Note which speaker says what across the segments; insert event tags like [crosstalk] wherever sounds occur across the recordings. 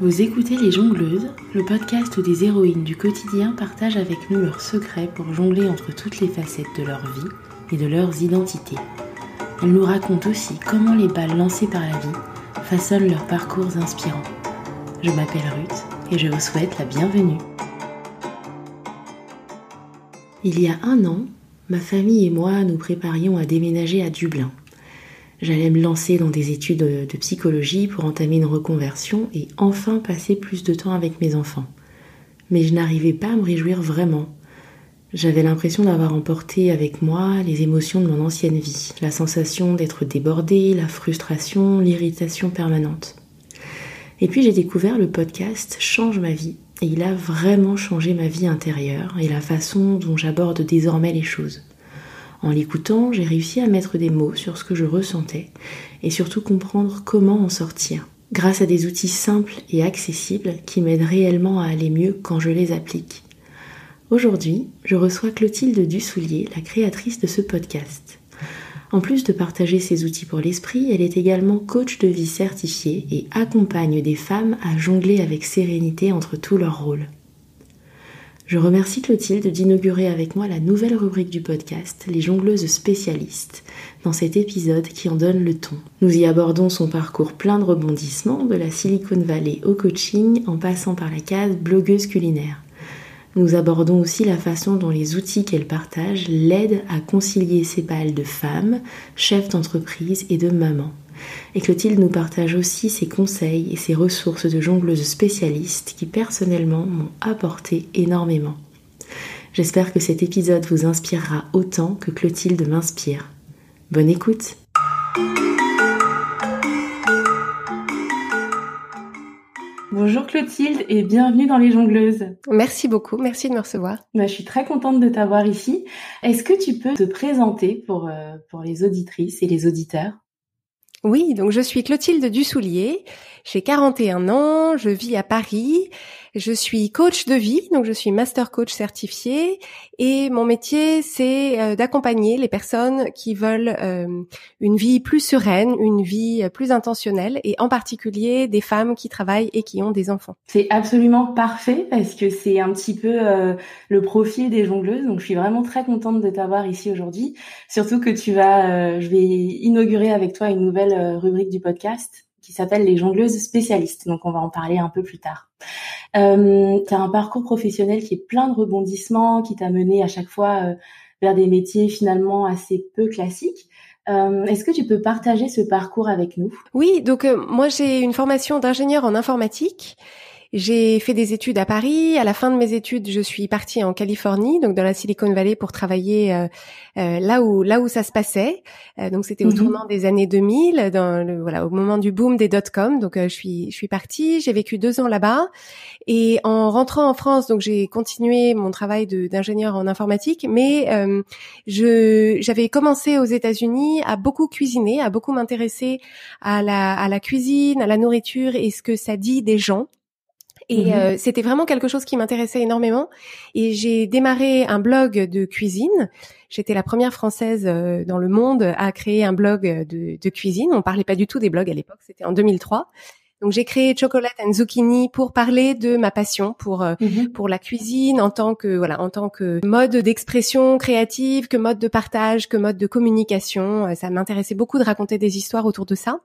Speaker 1: Vous écoutez Les Jongleuses, le podcast où des héroïnes du quotidien partagent avec nous leurs secrets pour jongler entre toutes les facettes de leur vie et de leurs identités. Elles nous racontent aussi comment les balles lancées par la vie façonnent leurs parcours inspirants. Je m'appelle Ruth et je vous souhaite la bienvenue. Il y a un an, ma famille et moi nous préparions à déménager à Dublin. J'allais me lancer dans des études de psychologie pour entamer une reconversion et enfin passer plus de temps avec mes enfants. Mais je n'arrivais pas à me réjouir vraiment. J'avais l'impression d'avoir emporté avec moi les émotions de mon ancienne vie, la sensation d'être débordée, la frustration, l'irritation permanente. Et puis j'ai découvert le podcast Change ma vie et il a vraiment changé ma vie intérieure et la façon dont j'aborde désormais les choses. En l'écoutant, j'ai réussi à mettre des mots sur ce que je ressentais et surtout comprendre comment en sortir, grâce à des outils simples et accessibles qui m'aident réellement à aller mieux quand je les applique. Aujourd'hui, je reçois Clotilde Dussoulier, la créatrice de ce podcast. En plus de partager ses outils pour l'esprit, elle est également coach de vie certifiée et accompagne des femmes à jongler avec sérénité entre tous leurs rôles. Je remercie Clotilde d'inaugurer avec moi la nouvelle rubrique du podcast, Les jongleuses spécialistes, dans cet épisode qui en donne le ton. Nous y abordons son parcours plein de rebondissements, de la Silicon Valley au coaching, en passant par la case blogueuse culinaire. Nous abordons aussi la façon dont les outils qu'elle partage l'aident à concilier ses balles de femme, chef d'entreprise et de maman. Et Clotilde nous partage aussi ses conseils et ses ressources de jongleuse spécialiste qui personnellement m'ont apporté énormément. J'espère que cet épisode vous inspirera autant que Clotilde m'inspire. Bonne écoute Bonjour Clotilde et bienvenue dans Les Jongleuses.
Speaker 2: Merci beaucoup, merci de me recevoir.
Speaker 1: Bah, je suis très contente de t'avoir ici. Est-ce que tu peux te présenter pour, euh, pour les auditrices et les auditeurs?
Speaker 2: Oui, donc je suis Clotilde Dussoulier, j'ai 41 ans, je vis à Paris, je suis coach de vie, donc je suis master coach certifié et mon métier c'est euh, d'accompagner les personnes qui veulent euh, une vie plus sereine, une vie plus intentionnelle et en particulier des femmes qui travaillent et qui ont des enfants.
Speaker 1: C'est absolument parfait parce que c'est un petit peu euh, le profil des jongleuses, donc je suis vraiment très contente de t'avoir ici aujourd'hui, surtout que tu vas, je vais inaugurer avec toi une nouvelle rubrique du podcast qui s'appelle les jongleuses spécialistes. Donc on va en parler un peu plus tard. Euh, tu as un parcours professionnel qui est plein de rebondissements, qui t'a mené à chaque fois euh, vers des métiers finalement assez peu classiques. Euh, Est-ce que tu peux partager ce parcours avec nous?
Speaker 2: Oui, donc moi j'ai une formation d'ingénieur en informatique j'ai fait des études à Paris. À la fin de mes études, je suis partie en Californie, donc dans la Silicon Valley, pour travailler euh, euh, là où là où ça se passait. Euh, donc c'était au mhm. tournant des années 2000, dans le, voilà au moment du boom des dot com. Donc je suis je suis partie. J'ai vécu deux ans là-bas et en rentrant en France, donc j'ai continué mon travail d'ingénieur en informatique, mais je j'avais commencé aux États-Unis à beaucoup cuisiner, à beaucoup m'intéresser à la à la cuisine, à la nourriture et ce que ça dit des gens. Et mhm. euh, c'était vraiment quelque chose qui m'intéressait énormément. Et j'ai démarré un blog de cuisine. J'étais la première française euh, dans le monde à créer un blog de, de cuisine. On parlait pas du tout des blogs à l'époque. C'était en 2003. Donc j'ai créé Chocolate and Zucchini pour parler de ma passion pour euh, mhm. pour la cuisine en tant que voilà en tant que mode d'expression créative, que mode de partage, que mode de communication. Ça m'intéressait beaucoup de raconter des histoires autour de ça.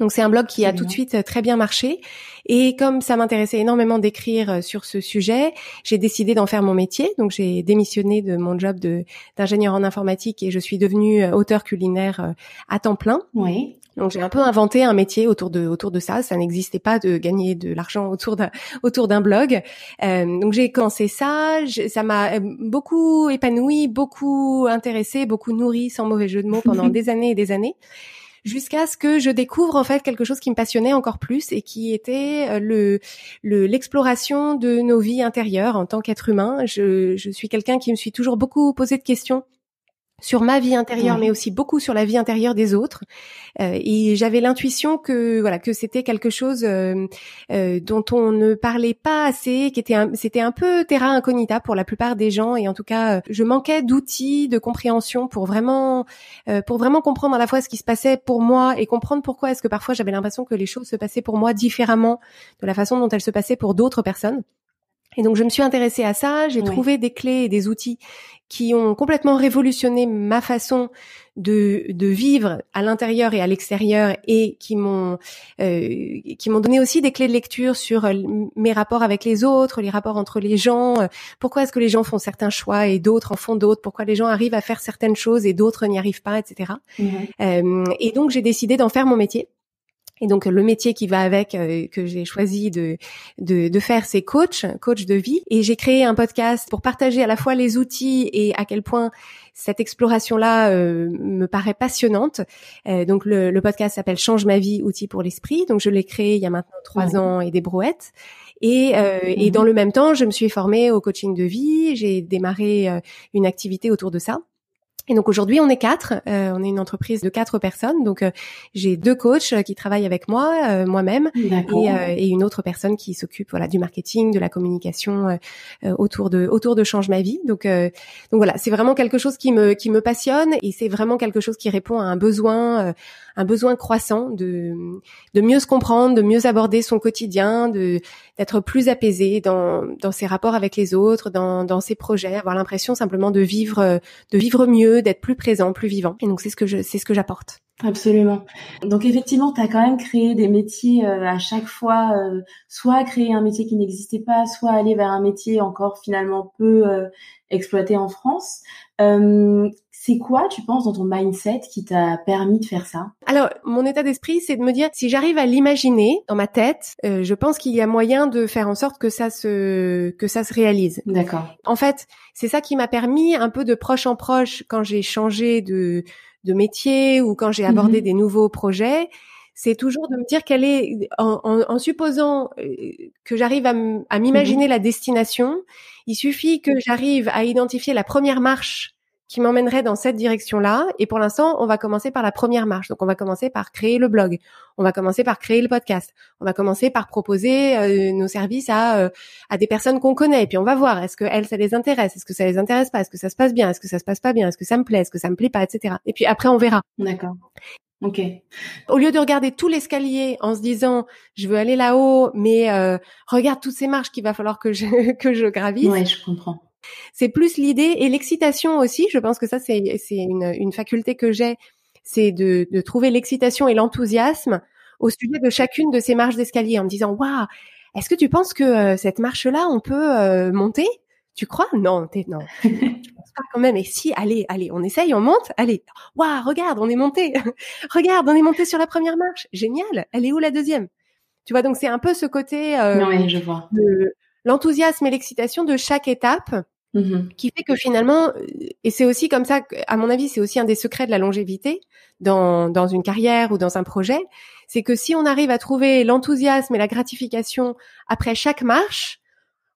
Speaker 2: Donc c'est un blog qui a tout de suite euh, très bien marché. Et comme ça m'intéressait énormément d'écrire euh, sur ce sujet, j'ai décidé d'en faire mon métier. Donc j'ai démissionné de mon job d'ingénieur en informatique et je suis devenue euh, auteur culinaire à temps plein.
Speaker 1: Oui.
Speaker 2: Donc j'ai un peu inventé un métier autour de autour de ça. Ça n'existait pas de gagner de l'argent autour d'un autour d'un blog. donc j'ai commencé ça. ça m'a beaucoup épanoui, beaucoup intéressé, beaucoup nourri, sans mauvais jeu de mots, pendant [laughs] des années et des années jusqu'à ce que je découvre en fait quelque chose qui me passionnait encore plus et qui était euh, le l'exploration de nos vies intérieures en tant qu'être humain. Je, je suis quelqu'un qui me suis toujours beaucoup posé de questions sur ma vie intérieure, mais aussi beaucoup sur la vie intérieure des autres. Euh, et j'avais l'intuition que voilà que c'était quelque chose euh, euh, dont on ne parlait pas assez, qui était c'était un peu terra incognita pour la plupart des gens. Et en tout cas, je manquais d'outils de compréhension pour vraiment pour vraiment comprendre à la fois ce qui se passait pour moi et comprendre pourquoi est-ce que parfois j'avais l'impression que les choses se passaient pour moi différemment de la façon dont elles se passaient pour d'autres personnes. Et donc je me suis intéressée à ça, j'ai trouvé des clés et des outils qui ont complètement révolutionné ma façon de, de vivre à l'intérieur et à l'extérieur et qui m'ont euh, qui m'ont donné aussi des clés de lecture sur euh, mes rapports avec les autres, les rapports entre les gens, euh, pourquoi est-ce que les gens font certains choix et d'autres en font d'autres, pourquoi les gens arrivent à faire certaines choses et d'autres n'y arrivent pas, etc. Euh, et donc j'ai décidé d'en faire mon métier. Et donc le métier qui va avec euh, que j'ai choisi de, de, de faire, c'est coach, coach de vie. Et j'ai créé un podcast pour partager à la fois les outils et à quel point cette exploration-là euh, me paraît passionnante. Euh, donc le, le podcast s'appelle Change ma vie, outils pour l'esprit. Donc je l'ai créé il y a maintenant trois ans et des brouettes. Et, et mhm. dans le même temps, je me suis formée au coaching de vie. J'ai démarré une activité autour de ça. Et donc aujourd'hui, on est quatre. Euh, on est une entreprise de quatre personnes. Donc euh, j'ai deux coachs qui travaillent avec moi, euh, moi-même, et, et, une autre personne qui s'occupe voilà du marketing, de la communication autour de autour de change ma vie. Donc donc voilà, c'est vraiment quelque chose qui me qui me passionne et c'est vraiment quelque chose qui répond à un besoin un besoin croissant de de mieux se comprendre, de mieux aborder son quotidien, de d'être plus apaisé dans dans ses rapports avec les autres, dans dans ses projets, avoir l'impression simplement de vivre de vivre mieux, d'être plus présent, plus vivant. Et donc c'est ce que je ce que j'apporte.
Speaker 1: Absolument. Donc effectivement, tu as quand même créé des métiers euh, à chaque fois, euh, soit créer un métier qui n'existait pas, soit aller vers un métier encore finalement peu euh, exploité en France. C'est quoi, tu penses, dans ton mindset qui t'a permis de faire ça?
Speaker 2: Alors, mon état d'esprit, c'est de me dire, si j'arrive à l'imaginer dans ma tête, je pense qu'il y a moyen de faire en sorte que ça se que ça se réalise.
Speaker 1: D'accord.
Speaker 2: En fait, c'est ça qui m'a permis un peu de proche en proche quand j'ai changé de de métier ou quand j'ai abordé mmh des nouveaux projets, c'est toujours de me dire quelle est, en, en, supposant euh, que j'arrive à mmh m'imaginer la destination, il suffit que j'arrive à identifier la première marche qui m'emmènerait dans cette direction-là. Et pour l'instant, on va commencer par la première marche. Donc, on va commencer par créer le blog. On va commencer par créer le podcast. On va commencer par proposer euh, nos services à euh, à des personnes qu'on connaît. Et puis, on va voir est-ce que elles, ça les intéresse, est-ce que ça les intéresse pas, est-ce que ça se passe bien, est-ce que ça se passe pas bien, est-ce que ça me plaît, est-ce que ça me plaît pas, etc. Et puis après, on verra.
Speaker 1: D'accord. Ok.
Speaker 2: Au lieu de regarder tout l'escalier en se disant je veux aller là-haut, mais euh, regarde toutes ces marches qu'il va falloir que je [laughs] que je gravisse.
Speaker 1: Ouais, je comprends.
Speaker 2: C'est plus l'idée et l'excitation aussi. Je pense que ça, c'est une, une faculté que j'ai, c'est de, de trouver l'excitation et l'enthousiasme au sujet de chacune de ces marches d'escalier en me disant waouh, est-ce que tu penses que euh, cette marche-là, on peut euh, monter? Tu crois? Non, t'es non. [laughs] je pense pas quand même. Et si, allez, allez, on essaye, on monte. Allez, waouh, regarde, on est monté. [laughs] regarde, on est monté sur la première marche. Génial. Elle est où la deuxième? Tu vois, donc c'est un peu ce côté.
Speaker 1: Euh, oui, je vois.
Speaker 2: L'enthousiasme et l'excitation de chaque étape Mmh qui fait que finalement, et c'est aussi comme ça, à mon avis, c'est aussi un des secrets de la longévité dans, dans une carrière ou dans un projet, c'est que si on arrive à trouver l'enthousiasme et la gratification après chaque marche,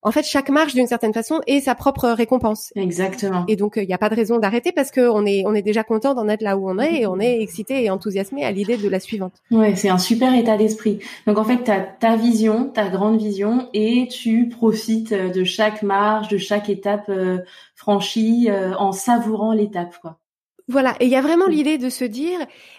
Speaker 2: en fait, chaque marche, d'une certaine façon, est sa propre récompense.
Speaker 1: Exactement.
Speaker 2: Et donc, il n'y a pas de raison d'arrêter parce qu'on est, on est déjà content d'en être là où on est et on est [laughs] excité et enthousiasmé à l'idée de la suivante.
Speaker 1: Ouais, c'est un super état d'esprit. Donc, en fait, tu as ta vision, ta grande vision et tu profites de chaque marche, de chaque étape euh, franchie euh, en savourant l'étape, quoi.
Speaker 2: Voilà. Et il y a vraiment l'idée de se dire,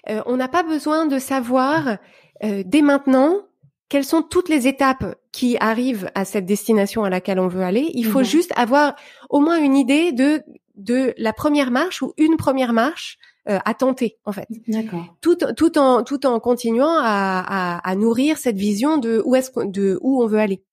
Speaker 2: euh, on n'a pas besoin de savoir dès maintenant quelles sont toutes les étapes qui arrivent à cette destination à laquelle on veut aller? Il faut mhm. juste avoir au moins une idée de de la première marche ou une première marche euh, à tenter en fait.
Speaker 1: D'accord.
Speaker 2: Tout, tout en tout en continuant à, à, à nourrir cette vision de où est-ce de où on veut aller.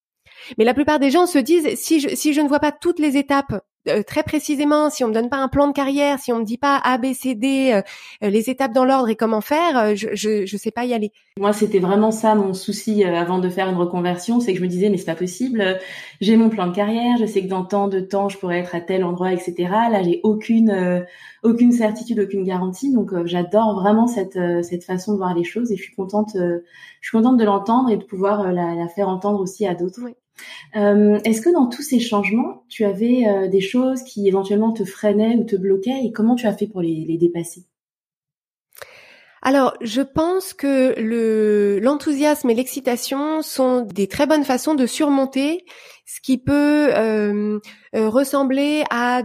Speaker 2: Mais la plupart des gens se disent si je si je ne vois pas toutes les étapes euh, très précisément, si on me donne pas un plan de carrière, si on me dit pas A, B, C, D, euh, euh, les étapes dans l'ordre et comment faire, je, je, je sais pas y aller.
Speaker 1: Moi, c'était vraiment ça mon souci avant de faire une reconversion, c'est que je me disais mais c'est pas possible. J'ai mon plan de carrière, je sais que dans tant de temps je pourrais être à tel endroit, etc. Là, j'ai aucune aucune certitude, aucune garantie. Donc, j'adore vraiment cette cette façon de voir les choses et je suis contente je suis contente de l'entendre et de pouvoir la, la, faire entendre aussi à d'autres. Est-ce que dans tous ces changements, tu avais des choses qui éventuellement te freinaient ou te bloquaient et comment tu as fait pour les, les dépasser?
Speaker 2: Alors, je pense que le l'enthousiasme et l'excitation sont des très bonnes façons de surmonter ce qui peut euh, euh, ressembler à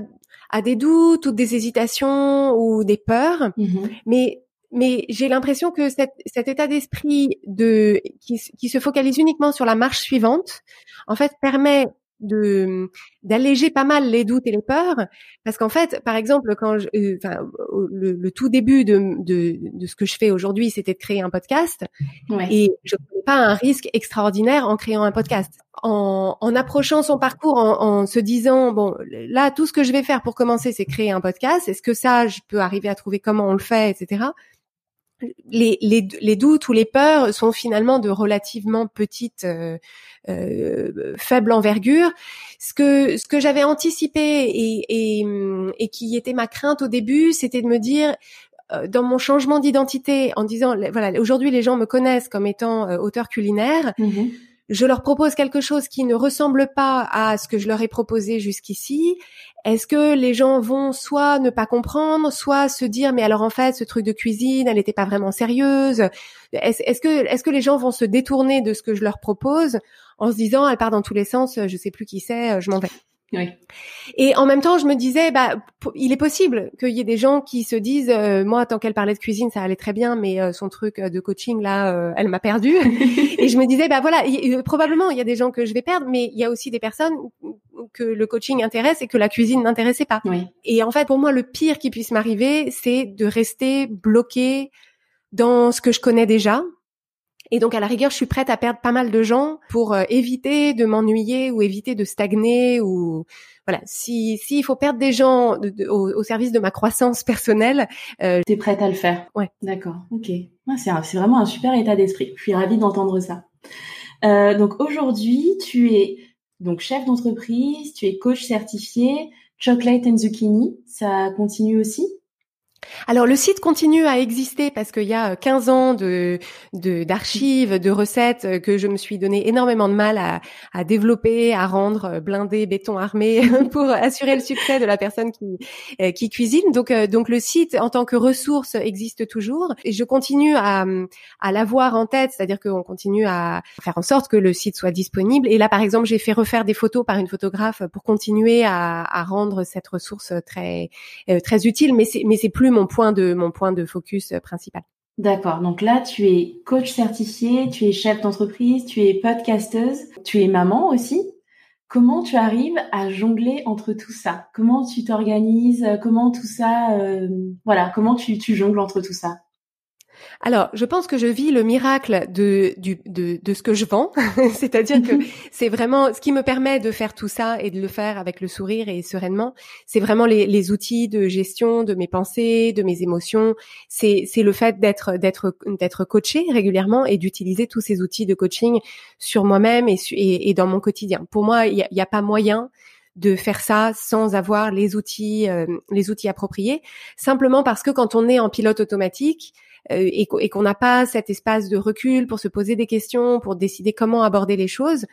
Speaker 2: à des doutes ou des hésitations ou des peurs, mmh mais mais j'ai l'impression que cet, cet état d'esprit de qui, qui, se focalise uniquement sur la marche suivante, en fait, permet de d'alléger pas mal les doutes et les peurs. Parce qu'en fait par exemple quand je, euh, enfin le, tout début de, de, de ce que je fais aujourd'hui c'était de créer un podcast. Et je ne pas un risque extraordinaire en créant un podcast. En, en approchant son parcours en, en, se disant bon là tout ce que je vais faire pour commencer c'est créer un podcast. Est-ce que ça je peux arriver à trouver comment on le fait etc les, les, les, doutes ou les peurs sont finalement de relativement petite euh, euh, faible envergure. Ce que ce que j'avais anticipé et, et, et, qui était ma crainte au début, c'était de me dire euh, dans mon changement d'identité, en disant voilà aujourd'hui les gens me connaissent comme étant euh, auteur culinaire. Mmh je leur propose quelque chose qui ne ressemble pas à ce que je leur ai proposé jusqu'ici, est-ce que les gens vont soit ne pas comprendre, soit se dire mais alors en fait ce truc de cuisine, elle n'était pas vraiment sérieuse? Est-ce que les gens vont se détourner de ce que je leur propose en se disant elle part dans tous les sens, je sais plus qui c'est, je m'en vais? Oui. Et en même temps, je me disais, bah, il est possible qu'il y ait des gens qui se disent, euh, moi, tant qu'elle parlait de cuisine, ça allait très bien, mais euh, son truc euh, de coaching là, elle m'a perdu. [laughs] et je me disais, bah voilà, probablement il y a des gens que je vais perdre, mais il y a aussi des personnes que le coaching intéresse et que la cuisine n'intéressait pas. Oui. Et en fait, pour moi, le pire qui puisse m'arriver, c'est de rester bloqué dans ce que je connais déjà, et donc à la rigueur, je suis prête à perdre pas mal de gens pour euh, éviter de m'ennuyer ou éviter de stagner ou voilà. Si s'il faut perdre des gens au, service de ma croissance personnelle,
Speaker 1: euh, t'es prête à le faire.
Speaker 2: Ouais.
Speaker 1: D'accord. Ok. c'est c'est vraiment un super état d'esprit. Je suis ravie d'entendre ça. Euh, donc aujourd'hui, tu es donc chef d'entreprise, tu es coach certifié, Chocolate and Zucchini, ça continue aussi?
Speaker 2: Alors le site continue à exister parce qu'il y a 15 ans de d'archives, de, recettes euh, que je me suis donné énormément de mal à, à développer, à rendre euh, blindé, béton armé [laughs] pour assurer le succès de la personne qui euh, qui cuisine. Donc donc le site en tant que ressource existe toujours et je continue à à l'avoir en tête, c'est-à-dire qu'on continue à faire en sorte que le site soit disponible. Et là par exemple j'ai fait refaire des photos par une photographe pour continuer à, à rendre cette ressource très très utile, mais c'est mais c'est plus mon point de mon point de focus euh, principal.
Speaker 1: D'accord. Donc là, tu es coach certifié, tu es chef d'entreprise, tu es podcasteuse, tu es maman aussi. Comment tu arrives à jongler entre tout ça? Comment tu t'organises? Comment tout ça euh, Voilà, comment tu, tu jongles entre tout ça?
Speaker 2: Alors, je pense que je vis le miracle de, du, de, de ce que je vends, [laughs] c'est-à-dire que c'est vraiment ce qui me permet de faire tout ça et de le faire avec le sourire et sereinement. C'est vraiment les, les outils de gestion de mes pensées, de mes émotions. C'est, c'est le fait d'être, d'être, d'être coaché régulièrement et d'utiliser tous ces outils de coaching sur moi-même et, et, et dans mon quotidien. Pour moi, il n'y a, a, pas moyen de faire ça sans avoir les outils, euh, les outils appropriés. Simplement parce que quand on est en pilote automatique, et, qu'on n'a pas cet espace de recul pour se poser des questions, pour décider comment aborder les choses,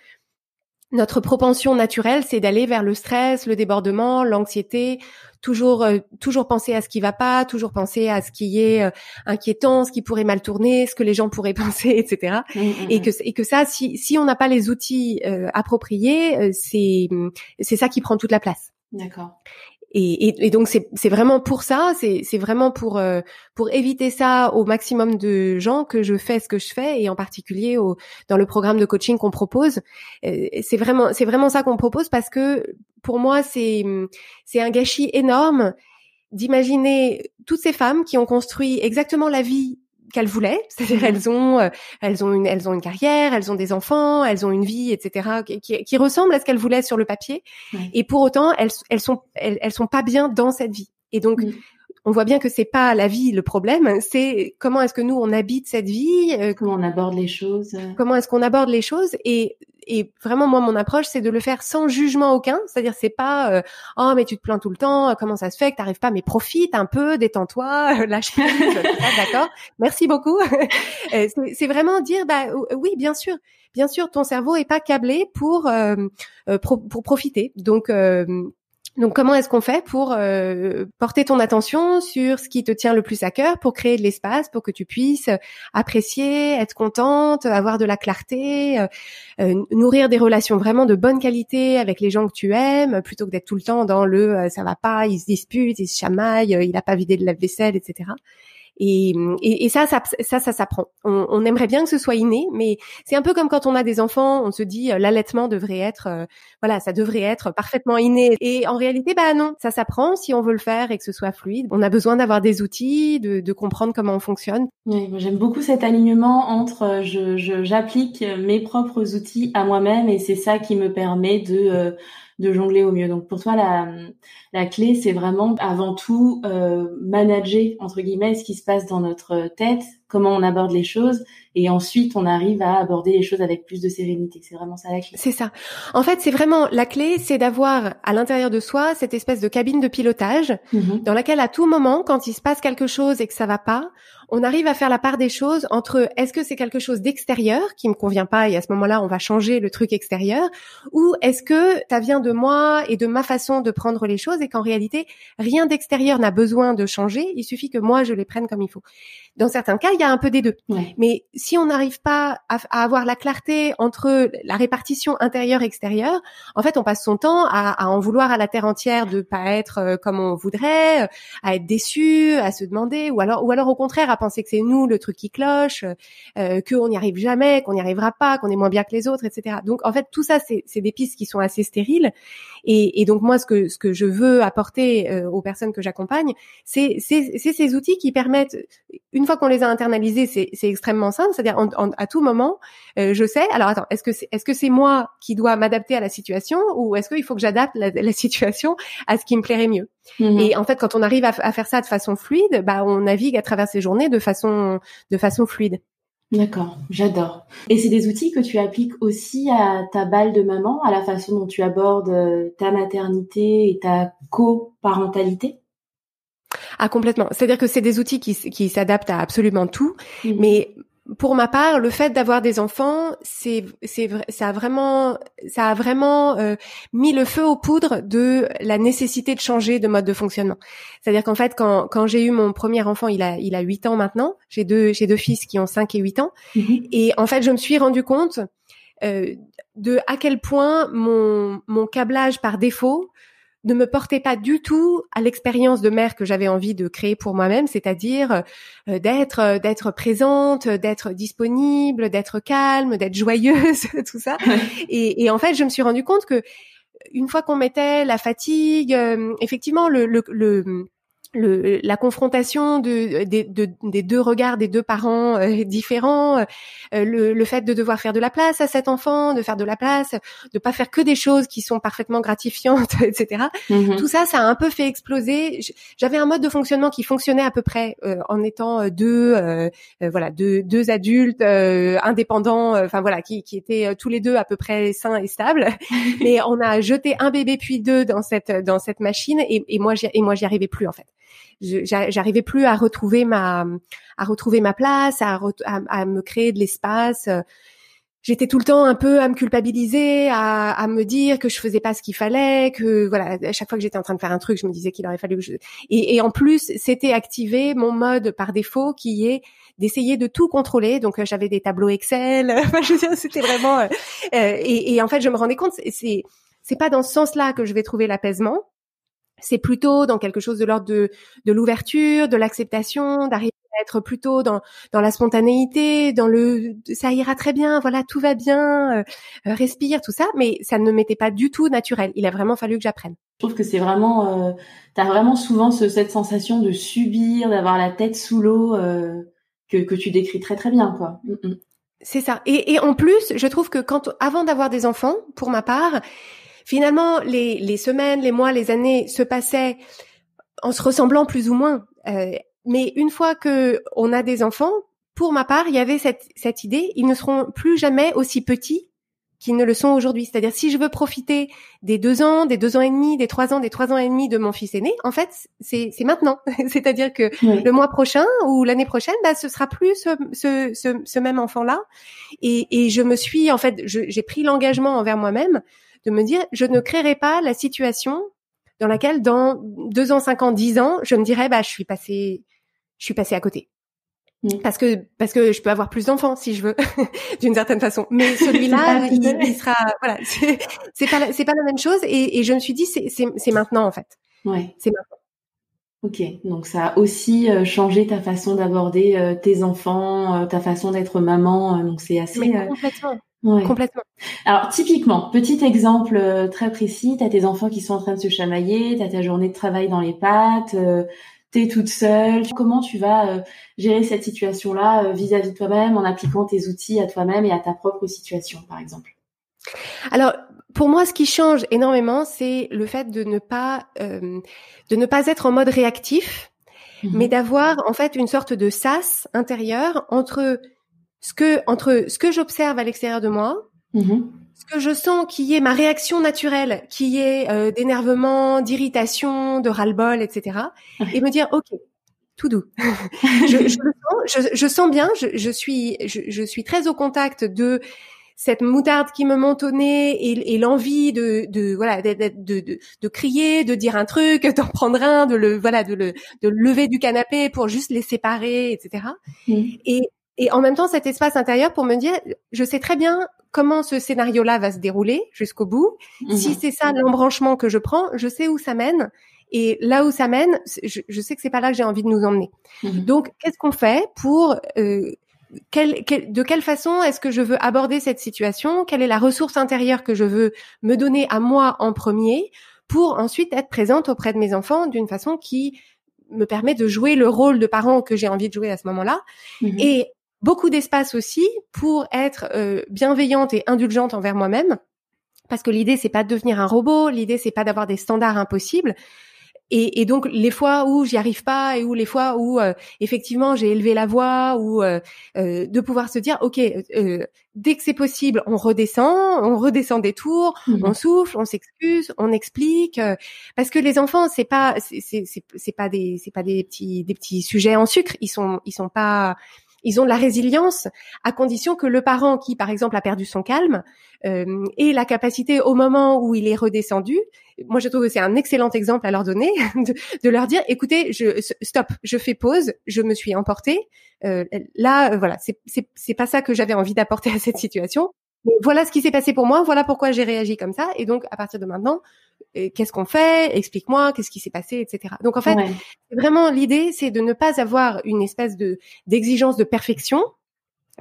Speaker 2: notre propension naturelle, c'est d'aller vers le stress, le débordement, l'anxiété, toujours euh, toujours penser à ce qui va pas, toujours penser à ce qui est euh, inquiétant, ce qui pourrait mal tourner, ce que les gens pourraient [laughs] penser, etc. Mmh, mmh, et mmh. que et que ça, si si on n'a pas les outils appropriés, c'est c'est ça qui prend toute la place.
Speaker 1: D'accord.
Speaker 2: Et, donc c'est vraiment pour ça, c'est vraiment pour euh, pour éviter ça au maximum de gens que je fais ce que je fais et en particulier dans le programme de coaching qu'on propose. Euh, c'est vraiment c'est vraiment ça qu'on propose parce que pour moi c'est c'est un gâchis énorme d'imaginer toutes ces femmes qui ont construit exactement la vie qu'elles voulaient, [laughs] c'est-à-dire elles ont euh, elles ont une elles ont une carrière, elles ont des enfants, elles ont une vie, etc. qui, qui ressemble à ce qu'elles voulaient sur le papier, et pour autant elles elles sont elles, elles, sont pas bien dans cette vie. Et donc on voit bien que c'est pas la vie le problème, c'est comment est-ce que nous on habite cette vie,
Speaker 1: euh, comment on aborde les choses,
Speaker 2: comment est-ce qu'on aborde les choses et et vraiment moi mon approche c'est de le faire sans jugement aucun, c'est-à-dire c'est pas euh, oh mais tu te plains tout le temps, comment ça se fait que t'arrives pas, mais profite un peu, détends-toi, [laughs] lâche prise, [laughs] d'accord, merci beaucoup. [laughs] c'est vraiment dire bah oui bien sûr, bien sûr ton cerveau est pas câblé pour pour profiter, donc donc comment est-ce qu'on fait pour euh, porter ton attention sur ce qui te tient le plus à cœur pour créer de l'espace pour que tu puisses apprécier, être contente, avoir de la clarté, euh, euh, nourrir des relations vraiment de bonne qualité avec les gens que tu aimes plutôt que d'être tout le temps dans le ça va pas, ils se disputent, ils se chamaillent, il a pas vidé de la vaisselle, etc. Et, et, ça, ça, ça, ça s'apprend. On, on, aimerait bien que ce soit inné, mais c'est un peu comme quand on a des enfants, on se dit euh, l'allaitement devrait être, euh, voilà, ça devrait être parfaitement inné. Et en réalité, bah non, ça s'apprend si on veut le faire et que ce soit fluide. On a besoin d'avoir des outils, de, de, comprendre comment on fonctionne.
Speaker 1: Oui, j'aime beaucoup cet alignement entre euh, je, j'applique mes propres outils à moi-même et c'est ça qui me permet de de jongler au mieux. Donc pour toi, la, la clé, c'est vraiment avant tout euh, manager entre guillemets ce qui se passe dans notre tête, comment on aborde les choses, et ensuite on arrive à aborder les choses avec plus de sérénité. C'est vraiment ça la clé.
Speaker 2: C'est ça. En fait, c'est vraiment la clé, c'est d'avoir à l'intérieur de soi cette espèce de cabine de pilotage mm-hmm. dans laquelle à tout moment, quand il se passe quelque chose et que ça va pas, on arrive à faire la part des choses entre est-ce que c'est quelque chose d'extérieur qui me convient pas et à ce moment-là on va changer le truc extérieur ou est-ce que ça vient de moi et de ma façon de prendre les choses et qu'en réalité rien d'extérieur n'a besoin de changer, il suffit que moi je les prenne comme il faut. Dans certains cas, il y a un peu des deux. Mais si on n'arrive pas à, avoir la clarté entre la répartition intérieure-extérieure, en fait, on passe son temps à, en vouloir à la terre entière de pas être euh, comme on voudrait, à être déçu, à se demander, ou alors, ou alors au contraire à penser que c'est nous le truc qui cloche, euh, qu'on n'y arrive jamais, qu'on n'y arrivera pas, qu'on est moins bien que les autres, etc. Donc en fait, tout ça, c'est des pistes qui sont assez stériles. Et, et, donc moi, ce que ce que je veux apporter euh, aux personnes que j'accompagne, c'est ces outils qui permettent une fois qu'on les a internalisés, c'est extrêmement simple. C'est-à-dire à tout moment, euh, je sais. Alors attends, est-ce que c'est est-ce que c'est moi qui dois m'adapter à la situation ou est-ce qu'il faut que j'adapte la, la, situation à ce qui me plairait mieux? Mmh Et en fait, quand on arrive à, à, faire ça de façon fluide, bah on navigue à travers ces journées de façon de façon fluide.
Speaker 1: D'accord, j'adore. Et c'est des outils que tu appliques aussi à ta balle de maman, à la façon dont tu abordes euh, ta maternité et ta coparentalité?
Speaker 2: Ah complètement. C'est-à-dire que c'est des outils qui, qui s'adaptent à absolument tout, mmh. mais pour ma part, le fait d'avoir des enfants, c'est c'est ça a vraiment ça a vraiment euh, mis le feu aux poudres de la nécessité de changer de mode de fonctionnement. C'est-à-dire qu'en fait, quand quand j'ai eu mon premier enfant, il a il a huit ans maintenant. J'ai deux j'ai deux fils qui ont 5 et 8 ans, mmh. et en fait, je me suis rendu compte euh, de à quel point mon mon câblage par défaut ne me portait pas du tout à l'expérience de mère que j'avais envie de créer pour moi-même, c'est-à-dire euh, d'être euh, d'être présente, d'être disponible, d'être calme, d'être joyeuse, [laughs] tout ça. Et, et, en fait, je me suis rendu compte que une fois qu'on mettait la fatigue, euh, effectivement, le, le, le le, la confrontation de, des deux regards des deux parents euh, différents, euh, le, le, fait de devoir faire de la place à cet enfant, de faire de la place, de pas faire que des choses qui sont parfaitement gratifiantes, [laughs] etc. Mm-hmm. Tout ça, ça a un peu fait exploser. J'avais un mode de fonctionnement qui fonctionnait à peu près euh, en étant deux, voilà, deux, deux adultes indépendants, enfin voilà, qui, qui étaient tous les deux à peu près sains et stables. [laughs] Mais on a jeté un bébé puis deux dans cette dans cette machine et, et moi et moi j'y arrivais plus en fait j'arrivais plus à retrouver ma à retrouver ma place, à, à, me créer de l'espace. J'étais tout le temps un peu à me culpabiliser, à, à, me dire que je faisais pas ce qu'il fallait, que voilà, à chaque fois que j'étais en train de faire un truc, je me disais qu'il aurait fallu que je... Et, et en plus, c'était activé mon mode par défaut qui est d'essayer de tout contrôler. Donc j'avais des tableaux Excel. [laughs] C'était vraiment. Euh, et, et, en fait, je me rendais compte, c'est c'est pas dans ce sens-là que je vais trouver l'apaisement c'est plutôt dans quelque chose de l'ordre de, de l'ouverture, de l'acceptation, d'arriver à être plutôt dans, dans la spontanéité, dans le ça ira très bien, voilà, tout va bien, euh, euh, respire, tout ça, mais ça ne m'était pas du tout naturel. Il a vraiment fallu que j'apprenne.
Speaker 1: Je trouve que c'est vraiment, euh, tu as vraiment souvent ce, cette sensation de subir, d'avoir la tête sous l'eau euh, que, que tu décris très très bien, quoi. Mm, mm.
Speaker 2: C'est ça. Et, et en plus, je trouve que quand, avant d'avoir des enfants, pour ma part, Finalement, les, les semaines, les mois, les années se passaient en se ressemblant plus ou moins. Euh, mais une fois que on a des enfants, pour ma part, il y avait cette, cette idée, ils ne seront plus jamais aussi petits qui ne le sont aujourd'hui. C'est-à-dire si je veux profiter des deux ans, des deux ans et demi, des trois ans, des trois ans et demi de mon fils aîné, en fait, c'est maintenant. [laughs] C'est-à-dire que le mois prochain ou l'année prochaine, bah, ce sera plus ce, ce, ce, ce même enfant-là. Et, et je me suis, en fait, j'ai pris l'engagement envers moi-même de me dire, je ne créerai pas la situation dans laquelle, dans deux ans, cinq ans, dix ans, je me dirais, bah, je suis passé, je suis passé à côté. Mm. Parce que parce que je peux avoir plus d'enfants si je veux [laughs] d'une certaine façon mais [laughs] celui-là il, il, sera voilà [laughs] c'est pas c'est pas la même chose et, et je me suis dit c'est c'est maintenant en fait
Speaker 1: ouais c'est maintenant Ok, donc ça a aussi euh, changé ta façon d'aborder euh, tes enfants, euh, ta façon d'être maman. donc c'est assez.
Speaker 2: complètement. Ouais. Complètement.
Speaker 1: Alors typiquement, petit exemple très précis, tu as tes enfants qui sont en train de se chamailler, tu as ta journée de travail dans les pattes, t'es toute seule. Comment tu vas euh, gérer cette situation-là euh, vis-à-vis de toi-même en appliquant tes outils à toi-même et à ta propre situation, par exemple?
Speaker 2: Alors, pour moi, ce qui change énormément, c'est le fait de ne pas euh, de ne pas être en mode réactif, mhm. mais d'avoir en fait une sorte de sas intérieur entre ce que entre ce que j'observe à l'extérieur de moi, mhm ce que je sens qui est ma réaction naturelle, qui est euh, d'énervement, d'irritation, de ras-le-bol, etc. Et me dire, ok, tout doux. [laughs] je, je, sens, je, sens bien, je, suis, je, suis très au contact de cette moutarde qui me monte au nez et, et l'envie de, de voilà de, de, de, crier, de dire un truc, [laughs] d'en prendre un, de le voilà de le de lever du canapé pour juste les séparer, etc. Et et en même temps cet espace intérieur pour me dire je sais très bien comment ce scénario-là va se dérouler jusqu'au bout. Si mhm. c'est ça l'embranchement que je prends, je sais où ça mène. Et là où ça mène, je, sais que c'est pas là que j'ai envie de nous emmener. Mhm. Donc, qu'est-ce qu'on fait pour euh, de quelle façon est-ce que je veux aborder cette situation? Quelle est la ressource intérieure que je veux me donner à moi en premier pour ensuite être présente auprès de mes enfants d'une façon qui me permet de jouer le rôle de parent que j'ai envie de jouer à ce moment-là? Mhm. Et beaucoup d'espace aussi pour être euh, bienveillante et indulgente envers moi-même. Parce que l'idée c'est pas de devenir un robot, l'idée c'est pas d'avoir des standards impossibles. Et, et, donc les fois où j'y arrive pas et où les fois où euh, effectivement j'ai élevé la voix ou euh, de pouvoir se dire ok dès que c'est possible on redescend, on redescend des tours, mmh on souffle, on s'excuse, on explique parce que les enfants c'est pas c'est c'est pas des c'est pas des petits des petits sujets en sucre, ils sont ils sont pas ils ont de la résilience à condition que le parent qui, par exemple, a perdu son calme euh, ait la capacité au moment où il est redescendu. Moi, je trouve que c'est un excellent exemple à leur donner, [laughs] de, leur dire "Écoutez, je stop, je fais pause, je me suis emportée. Euh, là, euh, voilà, c'est pas ça que j'avais envie d'apporter à cette situation voilà ce qui s'est passé pour moi, voilà pourquoi j'ai réagi comme ça. Et donc, à partir de maintenant, qu'est-ce qu'on fait Explique-moi, qu'est-ce qui s'est passé, etc. Donc, en fait, vraiment, l'idée, c'est de ne pas avoir une espèce de d'exigence de perfection,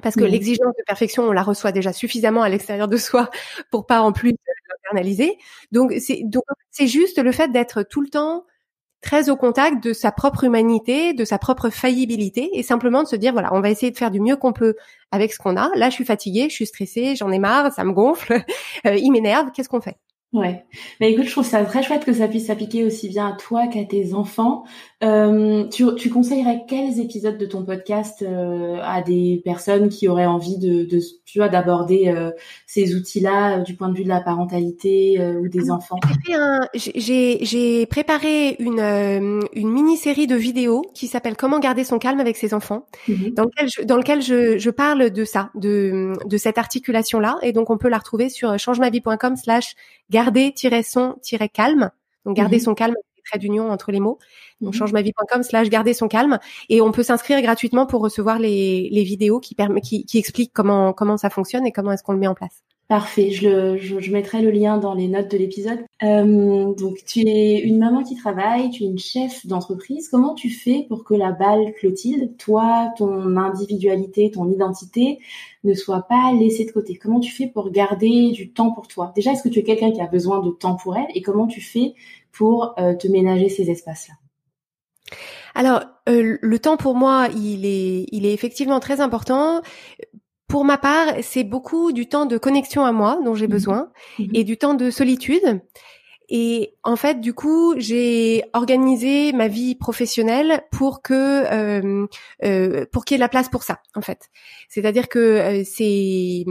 Speaker 2: parce que l'exigence de perfection, on la reçoit déjà suffisamment à l'extérieur de soi [laughs] pour pas en plus l'internaliser. Donc, c'est donc c'est juste le fait d'être tout le temps très au contact de sa propre humanité, de sa propre faillibilité, et simplement de se dire voilà, on va essayer de faire du mieux qu'on peut avec ce qu'on a. Là, je suis fatiguée, je suis stressée, j'en ai marre, ça me gonfle, [laughs] euh, il m'énerve. Qu'est-ce qu'on fait?
Speaker 1: Ouais. Mais écoute, je trouve ça très chouette que ça puisse s'appliquer aussi bien à toi qu'à tes enfants. Euh, tu, tu, conseillerais quels épisodes de ton podcast euh, à des personnes qui auraient envie de, de tu vois, d'aborder euh, ces outils-là euh, du point de vue de la parentalité euh, ou des enfants?
Speaker 2: J'ai j'ai préparé une une mini série de vidéos qui s'appelle Comment garder son calme avec ses enfants, mhm. dans lequel je, dans lequel je, je parle de ça, de de cette articulation-là, et donc on peut la retrouver sur changemavie.com/slash garder-son-calme. Donc garder mhm. son calme, trait d'union entre les mots. Donc mhm. changemavie.com slash garder son calme. Et on peut s'inscrire gratuitement pour recevoir les, les vidéos qui, qui, qui expliquent comment, comment ça fonctionne et comment est-ce qu'on le met en place.
Speaker 1: Parfait, je, le, je, mettrai le lien dans les notes de l'épisode. Euh, donc tu es une maman qui travaille, tu es une chef d'entreprise. Comment tu fais pour que la balle Clotilde, toi, ton individualité, ton identité, ne soit pas laissée de côté? Comment tu fais pour garder du temps pour toi? Déjà, est-ce que tu es quelqu'un qui a besoin de temps pour elle? Et comment tu fais pour euh, te ménager ces espaces-là
Speaker 2: alors, euh, le temps pour moi, il est, il est effectivement très important. Pour ma part, c'est beaucoup du temps de connexion à moi dont j'ai mmh besoin mmh et du temps de solitude. Et en fait, du coup, j'ai organisé ma vie professionnelle pour que euh, euh, pour qu'il y ait la place pour ça, en fait. C'est-à-dire que euh, c'est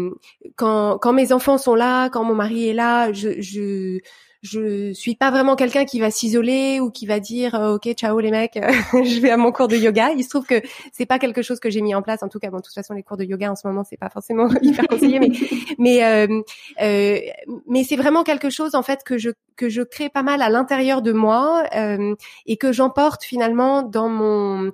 Speaker 2: quand quand mes enfants sont là, quand mon mari est là, je, je je suis pas vraiment quelqu'un qui va s'isoler ou qui va dire euh, ok ciao les mecs [laughs] je vais à mon cours de yoga. Il se trouve que c'est pas quelque chose que j'ai mis en place. En tout cas bon de toute façon les cours de yoga en ce moment c'est pas forcément [laughs] hyper conseillé mais [laughs] mais euh, euh, mais c'est vraiment quelque chose en fait que je que je crée pas mal à l'intérieur de moi euh, et que j'emporte finalement dans mon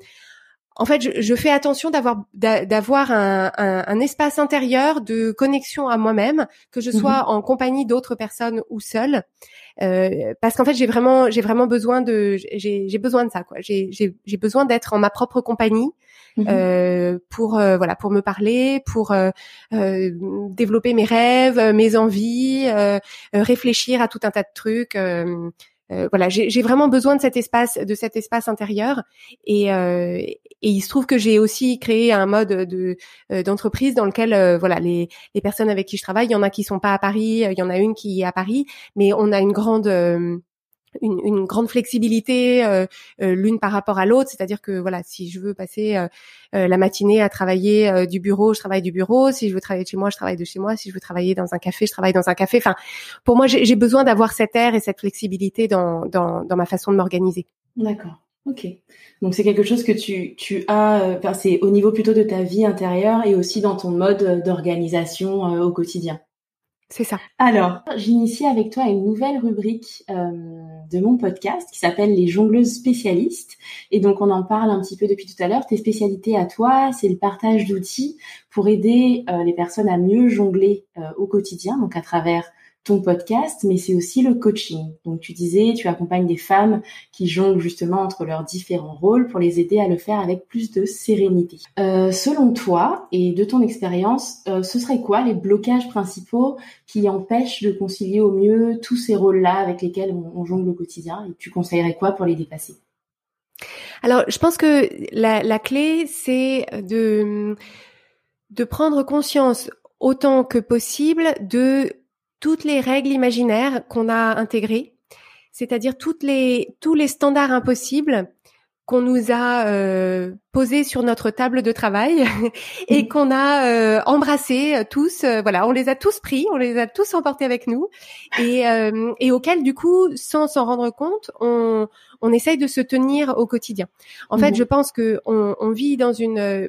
Speaker 2: en fait, je, je, fais attention d'avoir d'avoir un, un, un, espace intérieur de connexion à moi-même, que je sois mhm. en compagnie d'autres personnes ou seule, euh, parce qu'en fait, j'ai vraiment j'ai vraiment besoin de j'ai besoin de ça quoi. J'ai j'ai besoin d'être en ma propre compagnie mhm. euh, pour euh, voilà pour me parler, pour développer mes rêves, mes envies, réfléchir à tout un tas de trucs. Euh, voilà, j'ai vraiment besoin de cet espace, de cet espace intérieur. Et, euh, et il se trouve que j'ai aussi créé un mode de euh, d'entreprise dans lequel, voilà, les, les personnes avec qui je travaille, il y en a qui sont pas à Paris, il y en a une qui est à Paris, mais on a une grande une, grande flexibilité euh, euh, l'une par rapport à l'autre, c'est-à-dire que voilà, si je veux passer euh, la matinée à travailler du bureau, je travaille du bureau. Si je veux travailler de chez moi, je travaille de chez moi. Si je veux travailler dans un café, je travaille dans un café. Enfin, pour moi, j'ai besoin d'avoir cette air et cette flexibilité dans, dans, dans ma façon de m'organiser.
Speaker 1: D'accord. Ok. Donc c'est quelque chose que tu, tu as, c'est au niveau plutôt de ta vie intérieure et aussi dans ton mode d'organisation au quotidien.
Speaker 2: C'est ça.
Speaker 1: Alors, j'initie avec toi une nouvelle rubrique euh, de mon podcast qui s'appelle les jongleuses spécialistes. Et donc, on en parle un petit peu depuis tout à l'heure. Tes spécialités à toi, c'est le partage d'outils pour aider euh, les personnes à mieux jongler euh, au quotidien, donc à travers ton podcast, mais c'est aussi le coaching. Donc tu disais, tu accompagnes des femmes qui jonglent justement entre leurs différents rôles pour les aider à le faire avec plus de sérénité. Euh, selon toi et de ton expérience, euh, ce serait quoi les blocages principaux qui empêchent de concilier au mieux tous ces rôles-là avec lesquels on, jongle au quotidien Et tu conseillerais quoi pour les dépasser?
Speaker 2: Alors, je pense que la, la clé, c'est de de prendre conscience autant que possible de toutes les règles imaginaires qu'on a intégrées, c'est-à-dire toutes les tous les standards impossibles qu'on nous a euh, posés sur notre table de travail [laughs] et qu'on a euh, embrassés euh, tous. Euh, voilà, on les a tous pris, on les a tous emportés avec nous et, euh, et auxquels du coup, sans s'en rendre compte, on, on essaye de se tenir au quotidien. En fait, je pense que on, on, vit dans une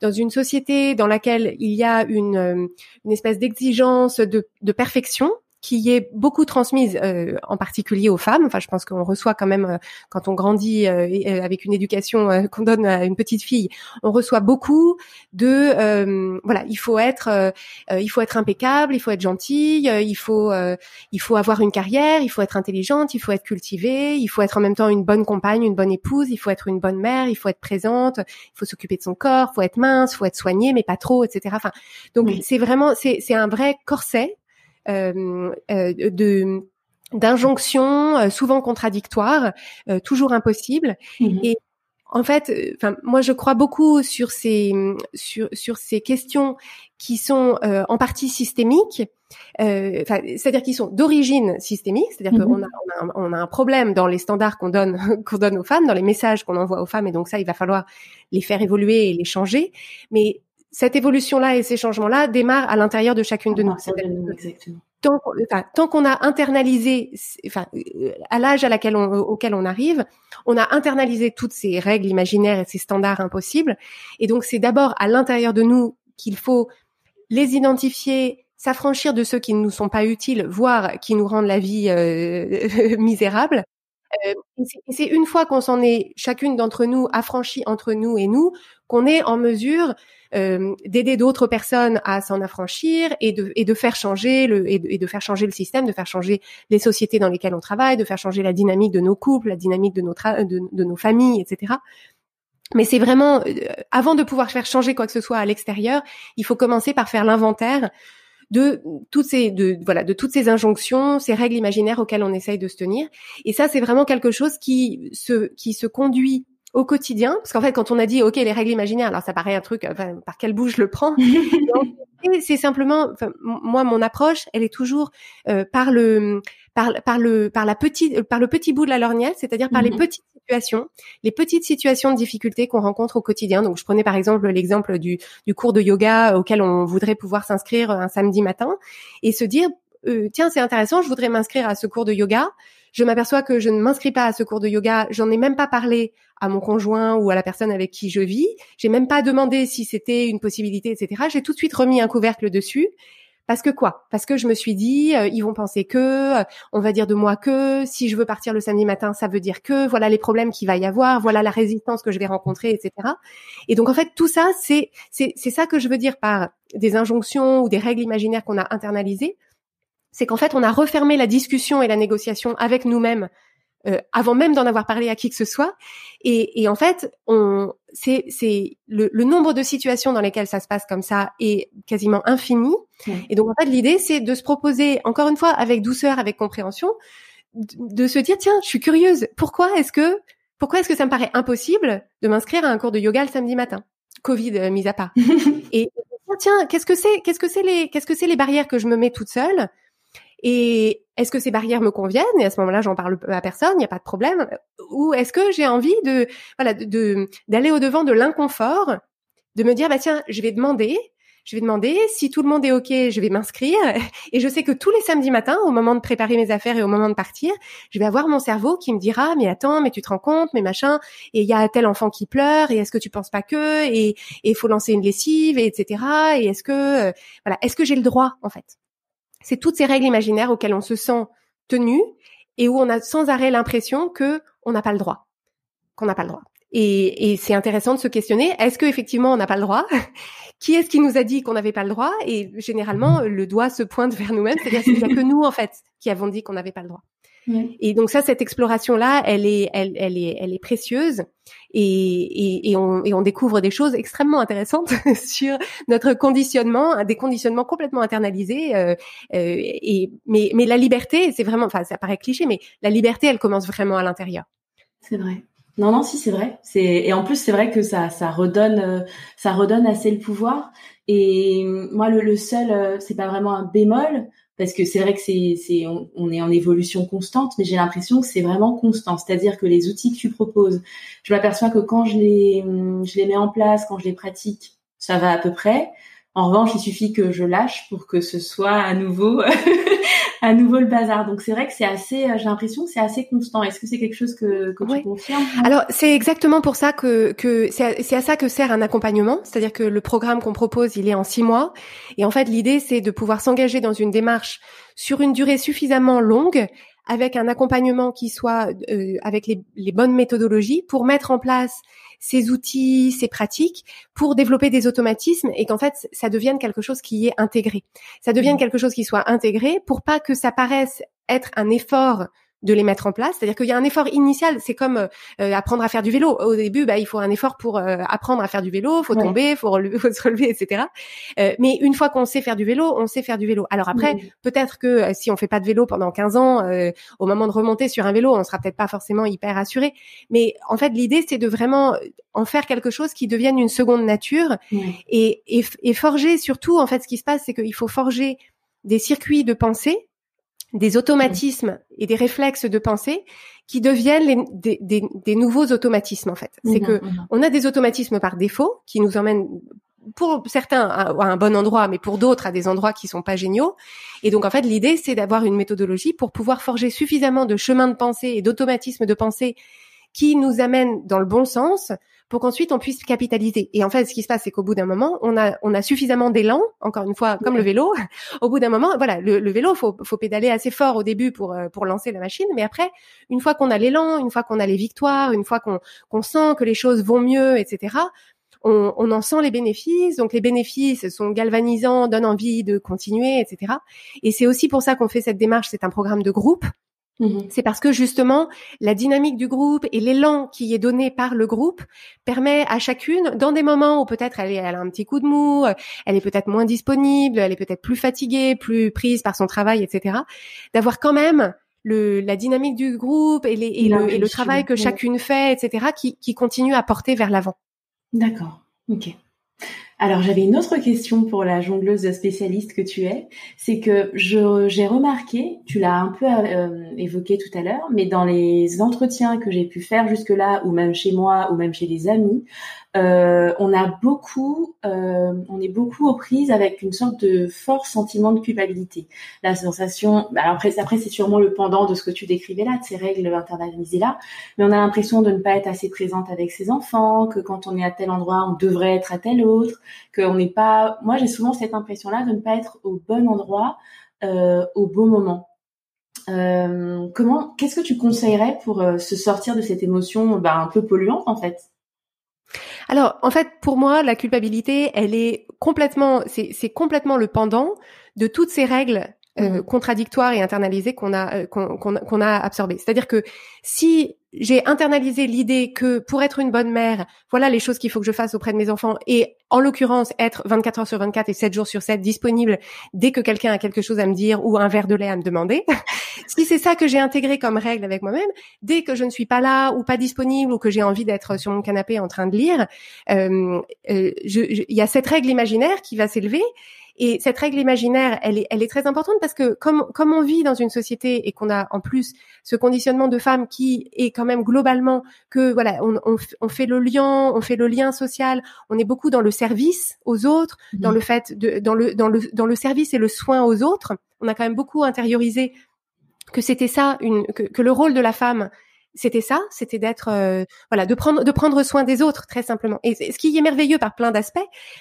Speaker 2: dans une société dans laquelle il y a une une espèce d'exigence de, de perfection qui est beaucoup transmise, euh, en particulier aux femmes. Enfin, je pense qu'on reçoit quand même, euh, quand on grandit euh, avec une éducation qu'on donne à une petite fille, on reçoit beaucoup de, voilà, il faut être, il faut être impeccable, il faut être gentil, il faut, il faut avoir une carrière, il faut être intelligente, il faut être cultivée, il faut être en même temps une bonne compagne, une bonne épouse, il faut être une bonne mère, il faut être présente, il faut s'occuper de son corps, il faut être mince, il faut être soignée, mais pas trop, etc. Enfin, donc c'est vraiment, c'est, c'est un vrai corset euh, euh, de d'injonctions euh, souvent contradictoires, toujours impossibles. Mmh Et en fait, enfin, moi, je crois beaucoup sur ces sur sur ces questions qui sont en partie systémiques. Euh, c'est-à-dire qui sont d'origine systémique, c'est-à-dire mmh qu'on a, on a, on a, un problème dans les standards qu'on donne [laughs] qu'on donne aux femmes, dans les messages qu'on envoie aux femmes, et donc ça, il va falloir les faire évoluer et les changer. Mais cette évolution-là et ces changements-là démarrent à l'intérieur de chacune de nous. Tant, enfin, tant qu'on a internalisé, enfin, à l'âge à laquelle on, auquel on arrive, on a internalisé toutes ces règles imaginaires et ces standards impossibles. Et donc, c'est d'abord à l'intérieur de nous qu'il faut les identifier, s'affranchir de ceux qui ne nous sont pas utiles, voire qui nous rendent la vie euh, [laughs] misérable. Euh, et c'est une fois qu'on s'en est chacune d'entre nous affranchie entre nous et nous qu'on est en mesure euh, d'aider d'autres personnes à s'en affranchir et de, et de faire changer le et de, faire changer le système, de faire changer les sociétés dans lesquelles on travaille, de faire changer la dynamique de nos couples, la dynamique de nos de, de nos familles, etc. Mais c'est vraiment euh, avant de pouvoir faire changer quoi que ce soit à l'extérieur, il faut commencer par faire l'inventaire de toutes ces de voilà de toutes ces injonctions, ces règles imaginaires auxquelles on essaye de se tenir. Et ça, c'est vraiment quelque chose qui se qui se conduit au quotidien, parce qu'en fait, quand on a dit OK, les règles imaginaires, alors ça paraît un truc, par quel bout je le prends [laughs] C'est simplement, moi, mon approche, elle est toujours euh, par le par, par le par la petite par le petit bout de la lorgnette, c'est-à-dire par les mhm. petites situations, les petites situations de difficulté qu'on rencontre au quotidien. Donc, je prenais par exemple l'exemple du, du cours de yoga auquel on voudrait pouvoir s'inscrire un samedi matin et se dire euh, tiens, c'est intéressant, je voudrais m'inscrire à ce cours de yoga. Je m'aperçois que je ne m'inscris pas à ce cours de yoga. J'en ai même pas parlé à mon conjoint ou à la personne avec qui je vis. J'ai même pas demandé si c'était une possibilité, etc. J'ai tout de suite remis un couvercle dessus. Parce que quoi? Parce que je me suis dit, euh, ils vont penser que, euh, on va dire de moi que, si je veux partir le samedi matin, ça veut dire que, voilà les problèmes qu'il va y avoir, voilà la résistance que je vais rencontrer, etc. Et donc en fait, tout ça, c'est c'est ça que je veux dire par des injonctions ou des règles imaginaires qu'on a internalisées c'est qu'en fait, on a refermé la discussion et la négociation avec nous-mêmes euh, avant même d'en avoir parlé à qui que ce soit. Et, en fait, on, c'est, c'est le, nombre de situations dans lesquelles ça se passe comme ça est quasiment infini. Et donc en fait, l'idée, c'est de se proposer, encore une fois, avec douceur, avec compréhension, de, se dire tiens, je suis curieuse. Pourquoi est-ce que pourquoi est-ce que ça me paraît impossible de m'inscrire à un cours de yoga le samedi matin, Covid euh, mis à part. [laughs] et tiens, qu'est-ce que c'est Qu'est-ce que c'est les Qu'est-ce que c'est les barrières que je me mets toute seule? Et est-ce que ces barrières me conviennent? Et à ce moment-là, j'en parle à personne, il n'y a pas de problème. Ou est-ce que j'ai envie de voilà de d'aller au devant de l'inconfort, de me dire bah tiens, je vais demander, je vais demander si tout le monde est ok, je vais m'inscrire. [laughs] Et je sais que tous les samedis matins, au moment de préparer mes affaires et au moment de partir, je vais avoir mon cerveau qui me dira mais attends, mais tu te rends compte, mais machin, et il y a tel enfant qui pleure, et est-ce que tu penses pas que, et il faut lancer une lessive, et etc. Et est-ce que euh, voilà, est-ce que j'ai le droit en fait? C'est toutes ces règles imaginaires auxquelles on se sent tenu et où on a sans arrêt l'impression que on n'a pas le droit, qu'on n'a pas le droit. Et, c'est intéressant de se questionner est-ce que effectivement on n'a pas le droit? Qui est-ce qui nous a dit qu'on n'avait pas le droit? Et généralement, le doigt se pointe [laughs] vers nous-mêmes, c'est-à-dire qu'il n'y a que nous en fait qui avons dit qu'on n'avait pas le droit. Et donc ça, cette exploration-là, elle est, elle, elle est, elle est précieuse et, et, et, on, et on découvre des choses extrêmement intéressantes [laughs] sur notre conditionnement, des conditionnements complètement internalisés. Euh, euh, et mais, mais la liberté, c'est vraiment, enfin, ça paraît cliché, mais la liberté, elle commence vraiment à l'intérieur.
Speaker 1: C'est vrai. Non, non, si c'est vrai. C'est et en plus c'est vrai que ça, ça redonne, euh, ça redonne assez le pouvoir. Et moi, le, le seul, euh, c'est pas vraiment un bémol, parce que c'est vrai que c'est, c'est on, est en évolution constante, mais j'ai l'impression que c'est vraiment constant. C'est-à-dire que les outils que tu proposes, je m'aperçois que quand je les, je les mets en place, quand je les pratique, ça va à peu près. En revanche, il suffit que je lâche pour que ce soit à nouveau [laughs] à nouveau le bazar. Donc c'est vrai que c'est assez, euh, j'ai l'impression que c'est assez constant. Est-ce que c'est quelque chose que, que tu confirmes?
Speaker 2: Alors c'est exactement pour ça que, que c'est à ça que sert un accompagnement, c'est-à-dire que le programme qu'on propose, il est en six mois, et en fait l'idée c'est de pouvoir s'engager dans une démarche sur une durée suffisamment longue avec un accompagnement qui soit euh, avec les, les, bonnes méthodologies pour mettre en place ces outils, ces pratiques pour développer des automatismes et qu'en fait ça devienne quelque chose qui est intégré. Ça devienne mmh. quelque chose qui soit intégré pour pas que ça paraisse être un effort de les mettre en place. C'est-à-dire qu'il y a un effort initial, c'est comme euh, apprendre à faire du vélo. Au début, bah, il faut un effort pour euh, apprendre à faire du vélo, faut tomber, faut, [laughs] faut, se relever, etc. Euh, mais une fois qu'on sait faire du vélo, on sait faire du vélo. Alors après, peut-être que si on fait pas de vélo pendant 15 ans, au moment de remonter sur un vélo, on sera peut-être pas forcément hyper assuré. Mais en fait, l'idée, c'est de vraiment en faire quelque chose qui devienne une seconde nature et, et, et forger surtout, en fait, ce qui se passe, c'est qu'il faut forger des circuits de pensée des automatismes et des réflexes de pensée qui deviennent des, des, nouveaux automatismes en fait. C'est mhm, que mhm. on a des automatismes par défaut qui nous emmènent pour certains à, un bon endroit, mais pour d'autres à des endroits qui sont pas géniaux. Et donc en fait l'idée c'est d'avoir une méthodologie pour pouvoir forger suffisamment de chemins de pensée et d'automatismes de pensée qui nous amènent dans le bon sens pour qu'ensuite on puisse capitaliser. Et en fait, ce qui se passe, c'est qu'au bout d'un moment, on a, on a suffisamment d'élan, encore une fois, comme le vélo. [laughs] Au bout d'un moment, voilà, le, le, vélo, faut, faut pédaler assez fort au début pour, euh, pour lancer la machine, mais après, une fois qu'on a l'élan, une fois qu'on a les victoires, une fois qu'on qu'on sent que les choses vont mieux, etc., on, on, en sent les bénéfices. Donc les bénéfices sont galvanisants, donnent envie de continuer, etc. Et c'est aussi pour ça qu'on fait cette démarche. C'est un programme de groupe. Mmh c'est parce que justement, la dynamique du groupe et l'élan qui est donné par le groupe permet à chacune, dans des moments où peut-être elle, elle, a un petit coup de mou, euh, elle est peut-être moins disponible, elle est peut-être plus fatiguée, plus prise par son travail, etc., d'avoir quand même le, la dynamique du groupe et, les, et, le, et le, travail que chacune fait, etc., qui, qui continue à porter vers l'avant.
Speaker 1: D'accord. Ok. Alors j'avais une autre question pour la jongleuse spécialiste que tu es, c'est que j'ai remarqué, tu l'as un peu euh, évoqué tout à l'heure, mais dans les entretiens que j'ai pu faire jusque-là, ou même chez moi, ou même chez les amis, euh, on a beaucoup, euh, on est beaucoup aux prises avec une sorte de fort sentiment de culpabilité. La sensation, bah, après, après c'est sûrement le pendant de ce que tu décrivais là, de ces règles internalisées là, mais on a l'impression de ne pas être assez présente avec ses enfants, que quand on est à tel endroit, on devrait être à tel autre, qu'on n'est pas. Moi, j'ai souvent cette impression-là de ne pas être au bon endroit euh, au bon moment. Euh, comment, qu'est-ce que tu conseillerais pour euh, se sortir de cette émotion bah, un peu polluante en fait?
Speaker 2: Alors, en fait, pour moi, la culpabilité, elle est complètement, c'est complètement le pendant de toutes ces règles euh, mmh. contradictoires et internalisées qu'on a euh, qu'on a absorbées. C'est-à-dire que si j'ai internalisé l'idée que pour être une bonne mère, voilà les choses qu'il faut que je fasse auprès de mes enfants et en l'occurrence être 24 heures sur 24 et 7 jours sur 7 disponible dès que quelqu'un a quelque chose à me dire ou un verre de lait à me demander. [laughs] si c'est ça que j'ai intégré comme règle avec moi-même, dès que je ne suis pas là ou pas disponible ou que j'ai envie d'être sur mon canapé en train de lire, euh, euh il y a cette règle imaginaire qui va s'élever et cette règle imaginaire, elle est, elle est très importante parce que comme, comme on vit dans une société et qu'on a en plus ce conditionnement de femmes qui est quand même globalement que voilà, on, on, fait le lien, on fait le lien social, on est beaucoup dans le service aux autres, dans le fait de, dans le, dans le, dans le service et le soin aux autres. On a quand même beaucoup intériorisé que c'était ça, une, que, que le rôle de la femme, c'était ça, c'était d'être euh, voilà, de prendre de prendre soin des autres très simplement. Et ce qui est merveilleux par plein d'aspects,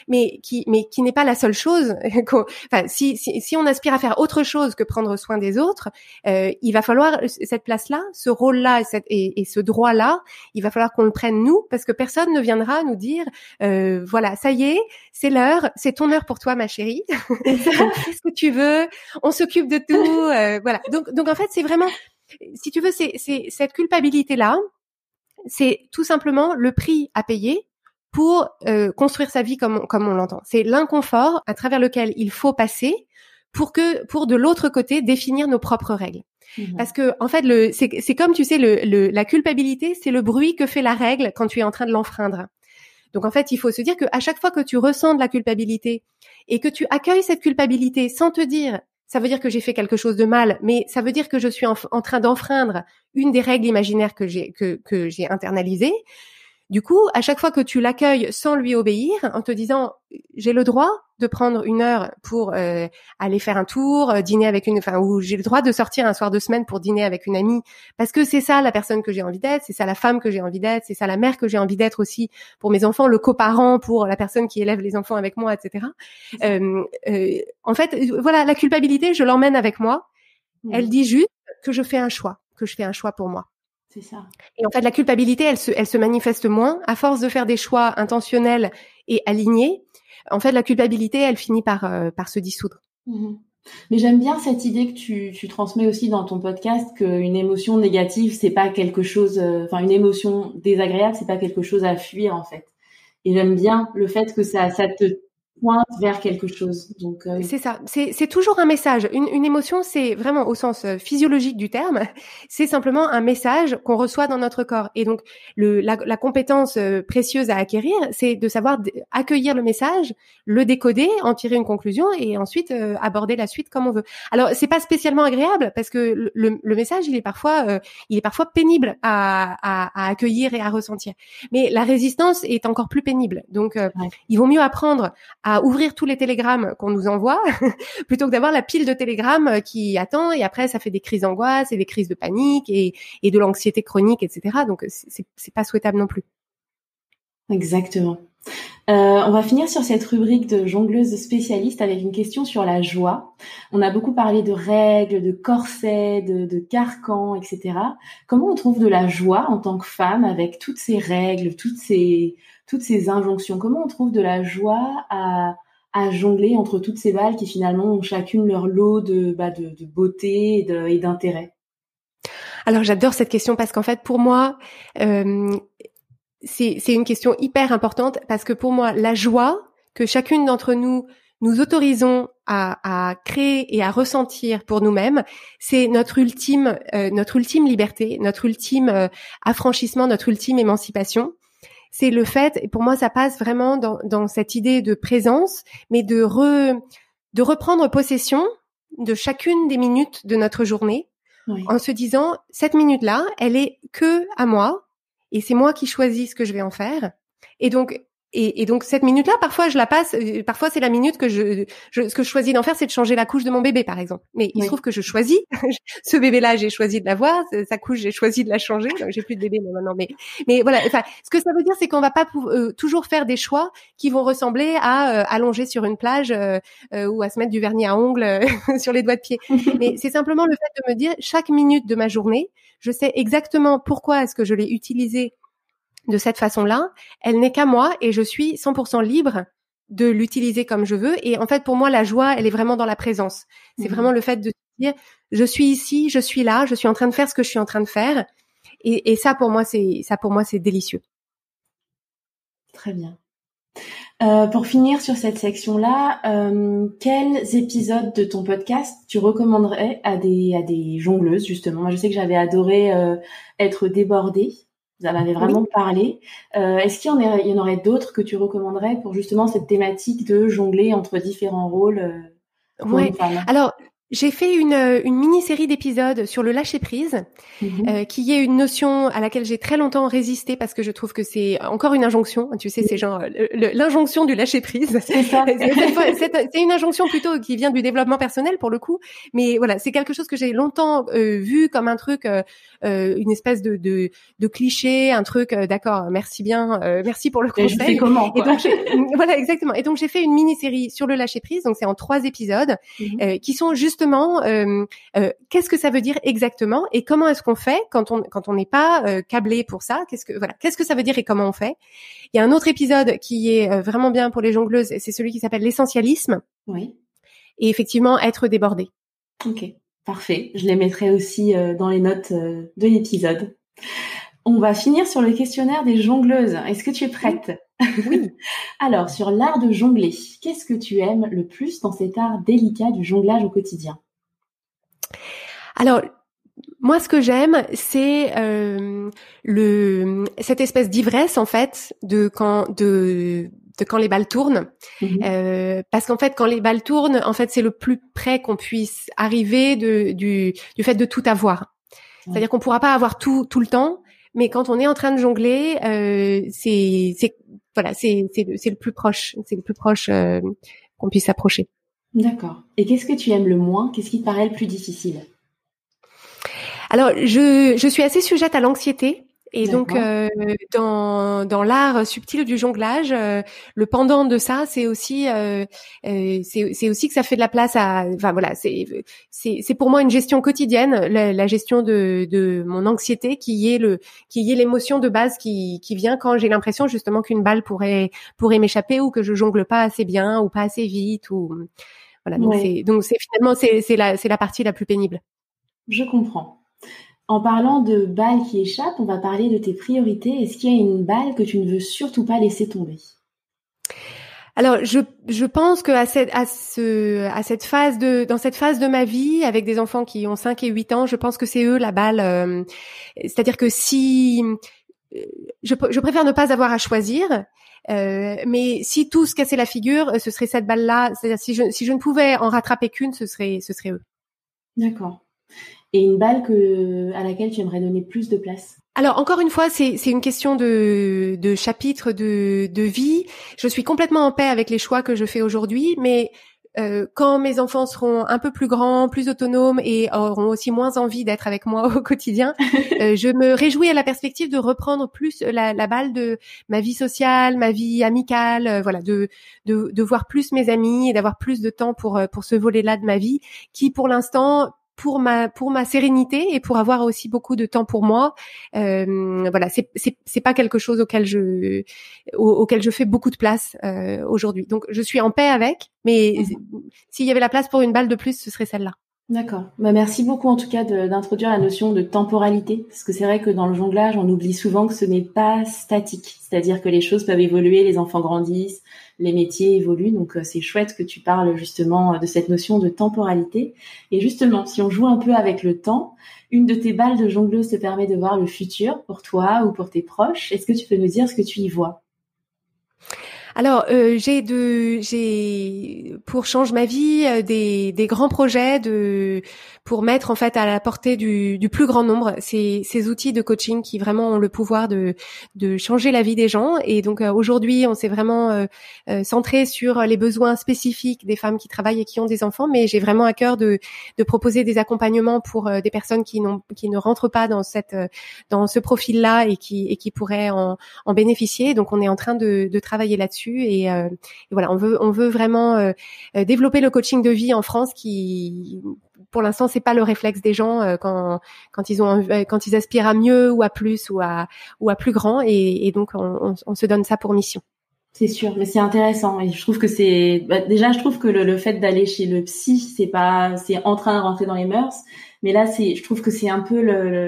Speaker 2: mais qui mais qui n'est pas la seule chose. [laughs] enfin, si, si, si on aspire à faire autre chose que prendre soin des autres, euh, il va falloir cette place-là, ce rôle-là et, et, et, ce droit-là, il va falloir qu'on le prenne nous parce que personne ne viendra nous dire euh, voilà, ça y est, c'est l'heure, c'est ton heure pour toi, ma chérie. [laughs] Fais ce que tu veux, on s'occupe de tout. Euh, voilà. Donc donc en fait, c'est vraiment si tu veux, c'est cette culpabilité-là, c'est tout simplement le prix à payer pour euh, construire sa vie comme, comme on l'entend. C'est l'inconfort à travers lequel il faut passer pour que, pour de l'autre côté, définir nos propres règles. Mmh Parce que en fait, le, c'est comme tu sais, le, le, la culpabilité, c'est le bruit que fait la règle quand tu es en train de l'enfreindre. Donc en fait, il faut se dire qu'à chaque fois que tu ressens de la culpabilité et que tu accueilles cette culpabilité sans te dire ça veut dire que j'ai fait quelque chose de mal, mais ça veut dire que je suis en, train d'enfreindre une des règles imaginaires que j'ai que, que j'ai internalisées. Du coup, à chaque fois que tu l'accueilles sans lui obéir, en te disant j'ai le droit de prendre une heure pour euh, aller faire un tour, euh, dîner avec une, enfin, ou j'ai le droit de sortir un soir de semaine pour dîner avec une amie, parce que c'est ça la personne que j'ai envie d'être, c'est ça la femme que j'ai envie d'être, c'est ça la mère que j'ai envie d'être aussi pour mes enfants, le coparent pour la personne qui élève les enfants avec moi, etc. Euh, en fait, voilà, la culpabilité, je l'emmène avec moi. Elle dit juste que je fais un choix, que je fais un choix pour moi.
Speaker 1: C'est ça.
Speaker 2: Et en fait, la culpabilité, elle se, elle se manifeste moins à force de faire des choix intentionnels et alignés. En fait, la culpabilité, elle finit par, euh, par se dissoudre.
Speaker 1: Mhm. Mais j'aime bien cette idée que tu, tu transmets aussi dans ton podcast qu'une émotion négative, c'est pas quelque chose, euh, enfin une émotion désagréable, c'est pas quelque chose à fuir en fait. Et j'aime bien le fait que ça, ça te pointe vers quelque chose. Donc
Speaker 2: euh, c'est ça. C'est toujours un message. Une, une émotion, c'est vraiment au sens euh, physiologique du terme. [laughs] C'est simplement un message qu'on reçoit dans notre corps. Et donc le, la, la compétence euh, précieuse à acquérir, c'est de savoir accueillir le message, le décoder, en tirer une conclusion et ensuite aborder la suite comme on veut. Alors c'est pas spécialement agréable parce que le, le message, il est parfois, il est parfois pénible à, à, à, accueillir et à ressentir. Mais la résistance est encore plus pénible. Donc il vaut mieux apprendre à ouvrir tous les télégrammes qu'on nous envoie [laughs] plutôt que d'avoir la pile de télégrammes qui attend et après ça fait des crises d'angoisse et des crises de panique et, et de l'anxiété chronique, etc. Donc c'est pas souhaitable non plus.
Speaker 1: Exactement. Euh, on va finir sur cette rubrique de jongleuse spécialiste avec une question sur la joie. On a beaucoup parlé de règles, de corsets, de, de carcans, etc. Comment on trouve de la joie en tant que femme avec toutes ces règles, toutes ces, toutes ces injonctions? Comment on trouve de la joie à, à jongler entre toutes ces balles qui finalement ont chacune leur lot de, bah, de, beauté et d'intérêt?
Speaker 2: Alors j'adore cette question parce qu'en fait pour moi euh, c'est une question hyper importante parce que pour moi la joie que chacune d'entre nous nous autorisons à, à créer et à ressentir pour nous-mêmes, c'est notre ultime, euh, notre ultime liberté, notre ultime euh, affranchissement, notre ultime émancipation. C'est le fait, et pour moi, ça passe vraiment dans, dans cette idée de présence, mais de re, de reprendre possession de chacune des minutes de notre journée, en se disant cette minute-là, elle est que à moi, et c'est moi qui choisis ce que je vais en faire. Et donc, et, et, donc cette minute-là, parfois je la passe. Euh, parfois c'est la minute que je, je ce que je choisis d'en faire, c'est de changer la couche de mon bébé, par exemple. Mais il se trouve que je choisis. [laughs] ce bébé-là, j'ai choisi de l'avoir. Sa couche, j'ai choisi de la changer. J'ai plus de bébé maintenant. Mais mais voilà. Enfin, ce que ça veut dire, c'est qu'on va pas euh, toujours faire des choix qui vont ressembler à euh, allonger sur une plage ou à se mettre du vernis à ongles [laughs] sur les doigts de pied. [laughs] mais c'est simplement le fait de me dire chaque minute de ma journée, je sais exactement pourquoi est-ce que je l'ai utilisé de cette façon-là, elle n'est qu'à moi et je suis 100% libre de l'utiliser comme je veux. Et en fait, pour moi, la joie, elle est vraiment dans la présence. C'est mmh vraiment le fait de dire, je suis ici, je suis là, je suis en train de faire ce que je suis en train de faire. Et, ça, pour moi, c'est ça, pour moi, c'est délicieux.
Speaker 3: Très bien. Euh, pour finir sur cette section-là, euh, quels épisodes de ton podcast tu recommanderais à des à des jongleuses justement? Moi, je sais que j'avais adoré euh, être débordée vous en avez vraiment parlé. Euh, est-ce qu'il y, en y en aurait d'autres que tu recommanderais pour justement cette thématique de jongler entre différents rôles
Speaker 2: euh, Oui. Alors, j'ai fait une, euh, une mini-série d'épisodes sur le lâcher prise, mhm. euh, qui est une notion à laquelle j'ai très longtemps résisté parce que je trouve que c'est encore une injonction. Tu sais, c'est genre l'injonction du lâcher prise. [laughs] C'est une injonction plutôt qui vient du développement personnel pour le coup, mais voilà, c'est quelque chose que j'ai longtemps euh, vu comme un truc, euh, une espèce de, de, de, cliché, un truc. D'accord, merci bien, merci pour le conseil.
Speaker 3: comment
Speaker 2: Et donc [laughs] voilà, exactement. Et donc j'ai fait une mini-série sur le lâcher prise. Donc c'est en trois épisodes mhm. qui sont juste euh, euh, qu'est-ce que ça veut dire exactement et comment est-ce qu'on fait quand on quand on n'est pas euh, câblé pour ça? Qu'est-ce que voilà, qu'est-ce que ça veut dire et comment on fait? Il y a un autre épisode qui est vraiment bien pour les jongleuses, c'est celui qui s'appelle l'essentialisme.
Speaker 3: Oui.
Speaker 2: Et effectivement, être débordé.
Speaker 3: Ok, parfait. Je les mettrai aussi dans les notes de l'épisode. On va finir sur le questionnaire des jongleuses. Est-ce que tu es prête?
Speaker 2: Oui. [laughs]
Speaker 3: Alors, sur l'art de jongler, qu'est-ce que tu aimes le plus dans cet art délicat du jonglage au quotidien?
Speaker 2: Alors, moi, ce que j'aime, c'est euh, le cette espèce d'ivresse en fait de quand de de quand les balles tournent, mhm. euh, parce qu'en fait, quand les balles tournent, en fait, c'est le plus près qu'on puisse arriver de, du, du fait de tout avoir. C'est-à-dire qu'on pourra pas avoir tout tout le temps, mais quand on est en train de jongler, euh, c'est voilà, c'est c'est le, le plus proche, c'est le plus proche euh, qu'on puisse s'approcher.
Speaker 3: D'accord. Et qu'est-ce que tu aimes le moins? Qu'est-ce qui te paraît le plus difficile?
Speaker 2: Alors, je je suis assez sujette à l'anxiété. Et donc, euh, dans, dans l'art subtil du jonglage, euh, le pendant de ça, c'est aussi, euh, euh c'est aussi que ça fait de la place à, enfin voilà, c'est c'est pour moi une gestion quotidienne, la, la, gestion de, de mon anxiété, qui est le, qui est l'émotion de base qui, qui vient quand j'ai l'impression justement qu'une balle pourrait pourrait m'échapper ou que je jongle pas assez bien ou pas assez vite ou voilà. Donc c'est donc c'est finalement c'est c'est la c'est la partie la plus pénible.
Speaker 3: Je comprends. En parlant de balles qui échappent, on va parler de tes priorités. Est-ce qu'il y a une balle que tu ne veux surtout pas laisser tomber?
Speaker 2: Alors, je, je pense que à cette, à, ce, à cette phase de, dans cette phase de ma vie, avec des enfants qui ont 5 et 8 ans, je pense que c'est eux la balle. Euh, c'est-à-dire que si, euh, je, je, préfère ne pas avoir à choisir, euh, mais si tout se cassait la figure, ce serait cette balle-là. C'est-à-dire si je, si je ne pouvais en rattraper qu'une, ce serait, ce serait eux.
Speaker 3: D'accord et une balle que, à laquelle tu aimerais donner plus de place?
Speaker 2: Alors encore une fois, c'est une question de, de chapitre de, de vie. Je suis complètement en paix avec les choix que je fais aujourd'hui, mais euh, quand mes enfants seront un peu plus grands, plus autonomes et auront aussi moins envie d'être avec moi [laughs] au quotidien, euh, je me réjouis à la perspective de reprendre plus la, la balle de ma vie sociale, ma vie amicale, euh, voilà, de, de, de voir plus mes amis et d'avoir plus de temps pour pour ce volet-là de ma vie, qui pour l'instant pour ma pour ma sérénité et pour avoir aussi beaucoup de temps pour moi. Euh, voilà, c'est c'est c'est pas quelque chose auquel je auquel je fais beaucoup de place euh, aujourd'hui. Donc je suis en paix avec, mais mhm. s'il y avait la place pour une balle de plus, ce serait celle-là.
Speaker 3: D'accord. Bah, merci beaucoup en tout cas d'introduire la notion de temporalité, parce que c'est vrai que dans le jonglage, on oublie souvent que ce n'est pas statique, c'est-à-dire que les choses peuvent évoluer, les enfants grandissent, les métiers évoluent, donc euh, c'est chouette que tu parles justement de cette notion de temporalité. Et justement, si on joue un peu avec le temps, une de tes balles de jongleuse te permet de voir le futur pour toi ou pour tes proches. Est-ce que tu peux nous dire ce que tu y vois?
Speaker 2: Alors, euh, j'ai de, j'ai pour change ma vie euh, des, des grands projets de pour mettre en fait à la portée du, du plus grand nombre ces, ces outils de coaching qui vraiment ont le pouvoir de, de changer la vie des gens. Et donc euh, aujourd'hui, on s'est vraiment euh, euh, centré sur les besoins spécifiques des femmes qui travaillent et qui ont des enfants, mais j'ai vraiment à cœur de, de proposer des accompagnements pour des personnes qui n'ont qui ne rentrent pas dans cette dans ce profil-là et qui et qui pourraient en, en bénéficier. Donc on est en train de, de travailler là-dessus et, et, voilà, on veut on veut vraiment développer le coaching de vie en France qui pour l'instant, c'est pas le réflexe des gens euh, quand quand ils ont euh, quand ils aspirent à mieux ou à plus ou à ou à plus grand et, donc on, on, se donne ça pour mission.
Speaker 3: C'est sûr, mais c'est intéressant et je trouve que c'est bah, déjà je trouve que le, le fait d'aller chez le psy c'est pas c'est en train de rentrer dans les mœurs, mais là c'est je trouve que c'est un peu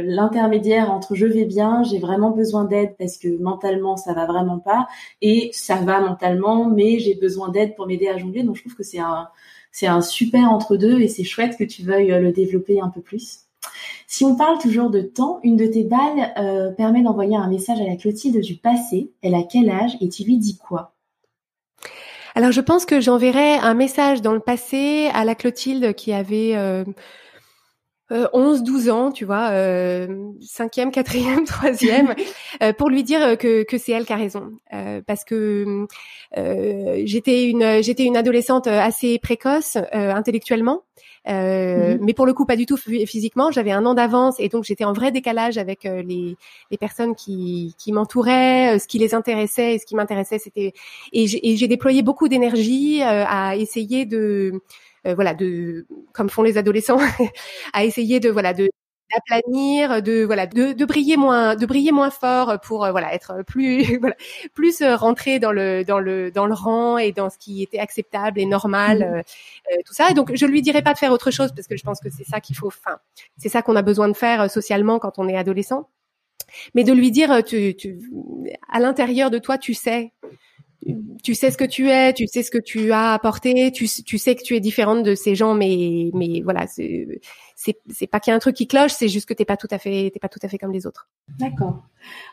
Speaker 3: l'intermédiaire entre je vais bien, j'ai vraiment besoin d'aide parce que mentalement ça va vraiment pas et ça va mentalement mais j'ai besoin d'aide pour m'aider à jongler donc je trouve que c'est un c'est un super entre-deux et c'est chouette que tu veuilles euh, le développer un peu plus. Si on parle toujours de temps, une de tes balles euh, permet d'envoyer un message à la Clotilde du passé. Elle a quel âge et tu lui dis quoi?
Speaker 2: Alors je pense que j'enverrai un message dans le passé à la Clotilde qui avait euh, 11, euh, 12 ans, tu vois, euh, cinquième, quatrième, [laughs] troisième, euh, pour lui dire que, que c'est elle qui a raison, euh, parce que j'étais une adolescente assez précoce intellectuellement, mhm. mais pour le coup pas du tout physiquement. J'avais un an d'avance et donc j'étais en vrai décalage avec les, les personnes qui, qui m'entouraient, ce qui les intéressait et ce qui m'intéressait, c'était et j'ai déployé beaucoup d'énergie à essayer de euh, voilà, de comme font les adolescents, [laughs] à essayer de voilà de d'aplanir, de voilà, de, de, briller moins, de briller moins fort pour euh, voilà être plus [laughs] voilà, plus euh, rentrer dans le dans le dans le rang et dans ce qui était acceptable et normal, mmh. tout ça. Et donc je lui dirais pas de faire autre chose parce que je pense que c'est ça qu'il faut, enfin c'est ça qu'on a besoin de faire socialement quand on est adolescent, mais de lui dire tu, tu à l'intérieur de toi tu sais tu sais ce que tu es, tu sais ce que tu as apporté, tu, tu sais que tu es différente de ces gens, mais mais voilà, c'est pas qu'il y a un truc qui cloche, c'est juste que t'es pas tout à fait t'es pas tout à fait comme les autres.
Speaker 3: D'accord.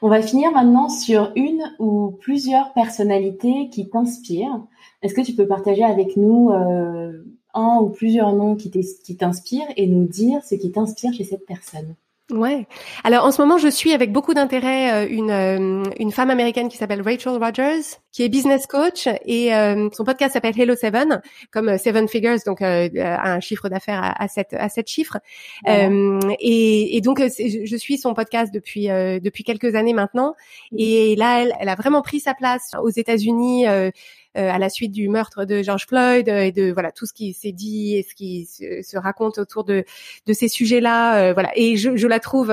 Speaker 3: On va finir maintenant sur une ou plusieurs personnalités qui t'inspirent. Est-ce que tu peux partager avec nous euh, un ou plusieurs noms qui t'inspirent et nous dire ce qui t'inspire chez cette personne?
Speaker 2: Ouais. Alors en ce moment, je suis avec beaucoup d'intérêt euh, une euh, une femme américaine qui s'appelle Rachel Rogers, qui est business coach et euh, son podcast s'appelle Hello Seven, comme Seven Figures, donc un chiffre d'affaires à, à sept à sept chiffres. et, et, donc je suis son podcast depuis depuis quelques années maintenant. Et là, elle, elle, a vraiment pris sa place aux États-Unis euh, à la suite du meurtre de George Floyd euh, et de voilà tout ce qui s'est dit et ce qui se, raconte autour de de ces sujets-là. Euh, voilà, et je, je la trouve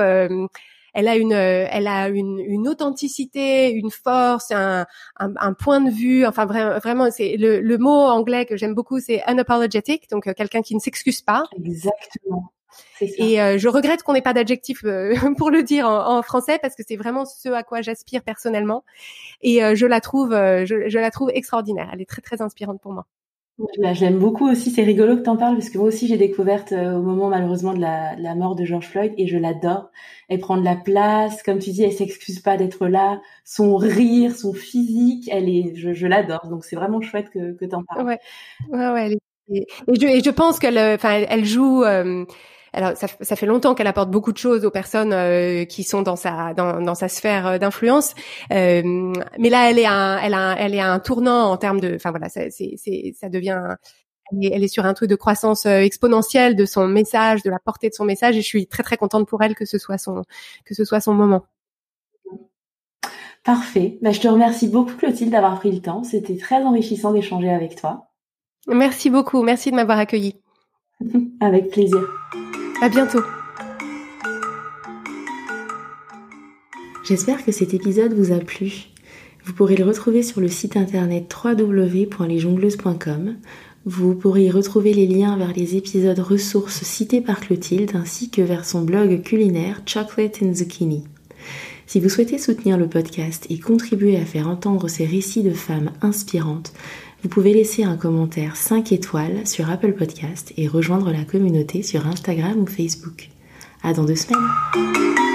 Speaker 2: elle a une elle a une, une authenticité, une force, un, un, un, point de vue. Enfin vraiment, vraiment c'est le, le mot anglais que j'aime beaucoup, c'est unapologetic, donc quelqu'un qui ne s'excuse pas.
Speaker 3: Exactement.
Speaker 2: Et euh, je regrette qu'on n'ait pas d'adjectif euh, [laughs] pour le dire en, français parce que c'est vraiment ce à quoi j'aspire personnellement. Et euh, je la trouve, je, la trouve extraordinaire. Elle est très très inspirante pour moi.
Speaker 3: je l'aime beaucoup aussi. C'est rigolo que t'en parles parce que moi aussi j'ai découverte au moment malheureusement de la, la, mort de George Floyd et je l'adore. Elle prend de la place, comme tu dis, elle s'excuse pas d'être là. Son rire, son physique, elle est, je, je l'adore. Donc c'est vraiment chouette que, que t'en parles.
Speaker 2: Ouais, ouais, ouais. Elle est... et, je, et, je, pense qu'elle, enfin, elle joue alors ça, ça fait longtemps qu'elle apporte beaucoup de choses aux personnes euh, qui sont dans sa dans, dans sa sphère euh, d'influence, euh, mais là elle est un elle a elle est un tournant en termes de, enfin voilà, c'est c'est ça devient elle est, sur un truc de croissance exponentielle de son message, de la portée de son message, et je suis très très contente pour elle que ce soit son que ce soit son moment.
Speaker 3: Parfait. Bah, je te remercie beaucoup Clotilde d'avoir pris le temps. C'était très enrichissant d'échanger avec toi.
Speaker 2: Merci beaucoup. Merci de m'avoir accueilli. [laughs]
Speaker 3: avec plaisir.
Speaker 2: À bientôt.
Speaker 3: J'espère que cet épisode vous a plu. Vous pourrez le retrouver sur le site internet www.lesjongleuses.com
Speaker 1: Vous pourrez y retrouver les liens vers les épisodes ressources cités par Clotilde ainsi que vers son blog culinaire Chocolate and Zucchini. Si vous souhaitez soutenir le podcast et contribuer à faire entendre ces récits de femmes inspirantes, vous pouvez laisser un commentaire 5 étoiles sur Apple Podcast et rejoindre la communauté sur Instagram ou Facebook. À dans deux semaines!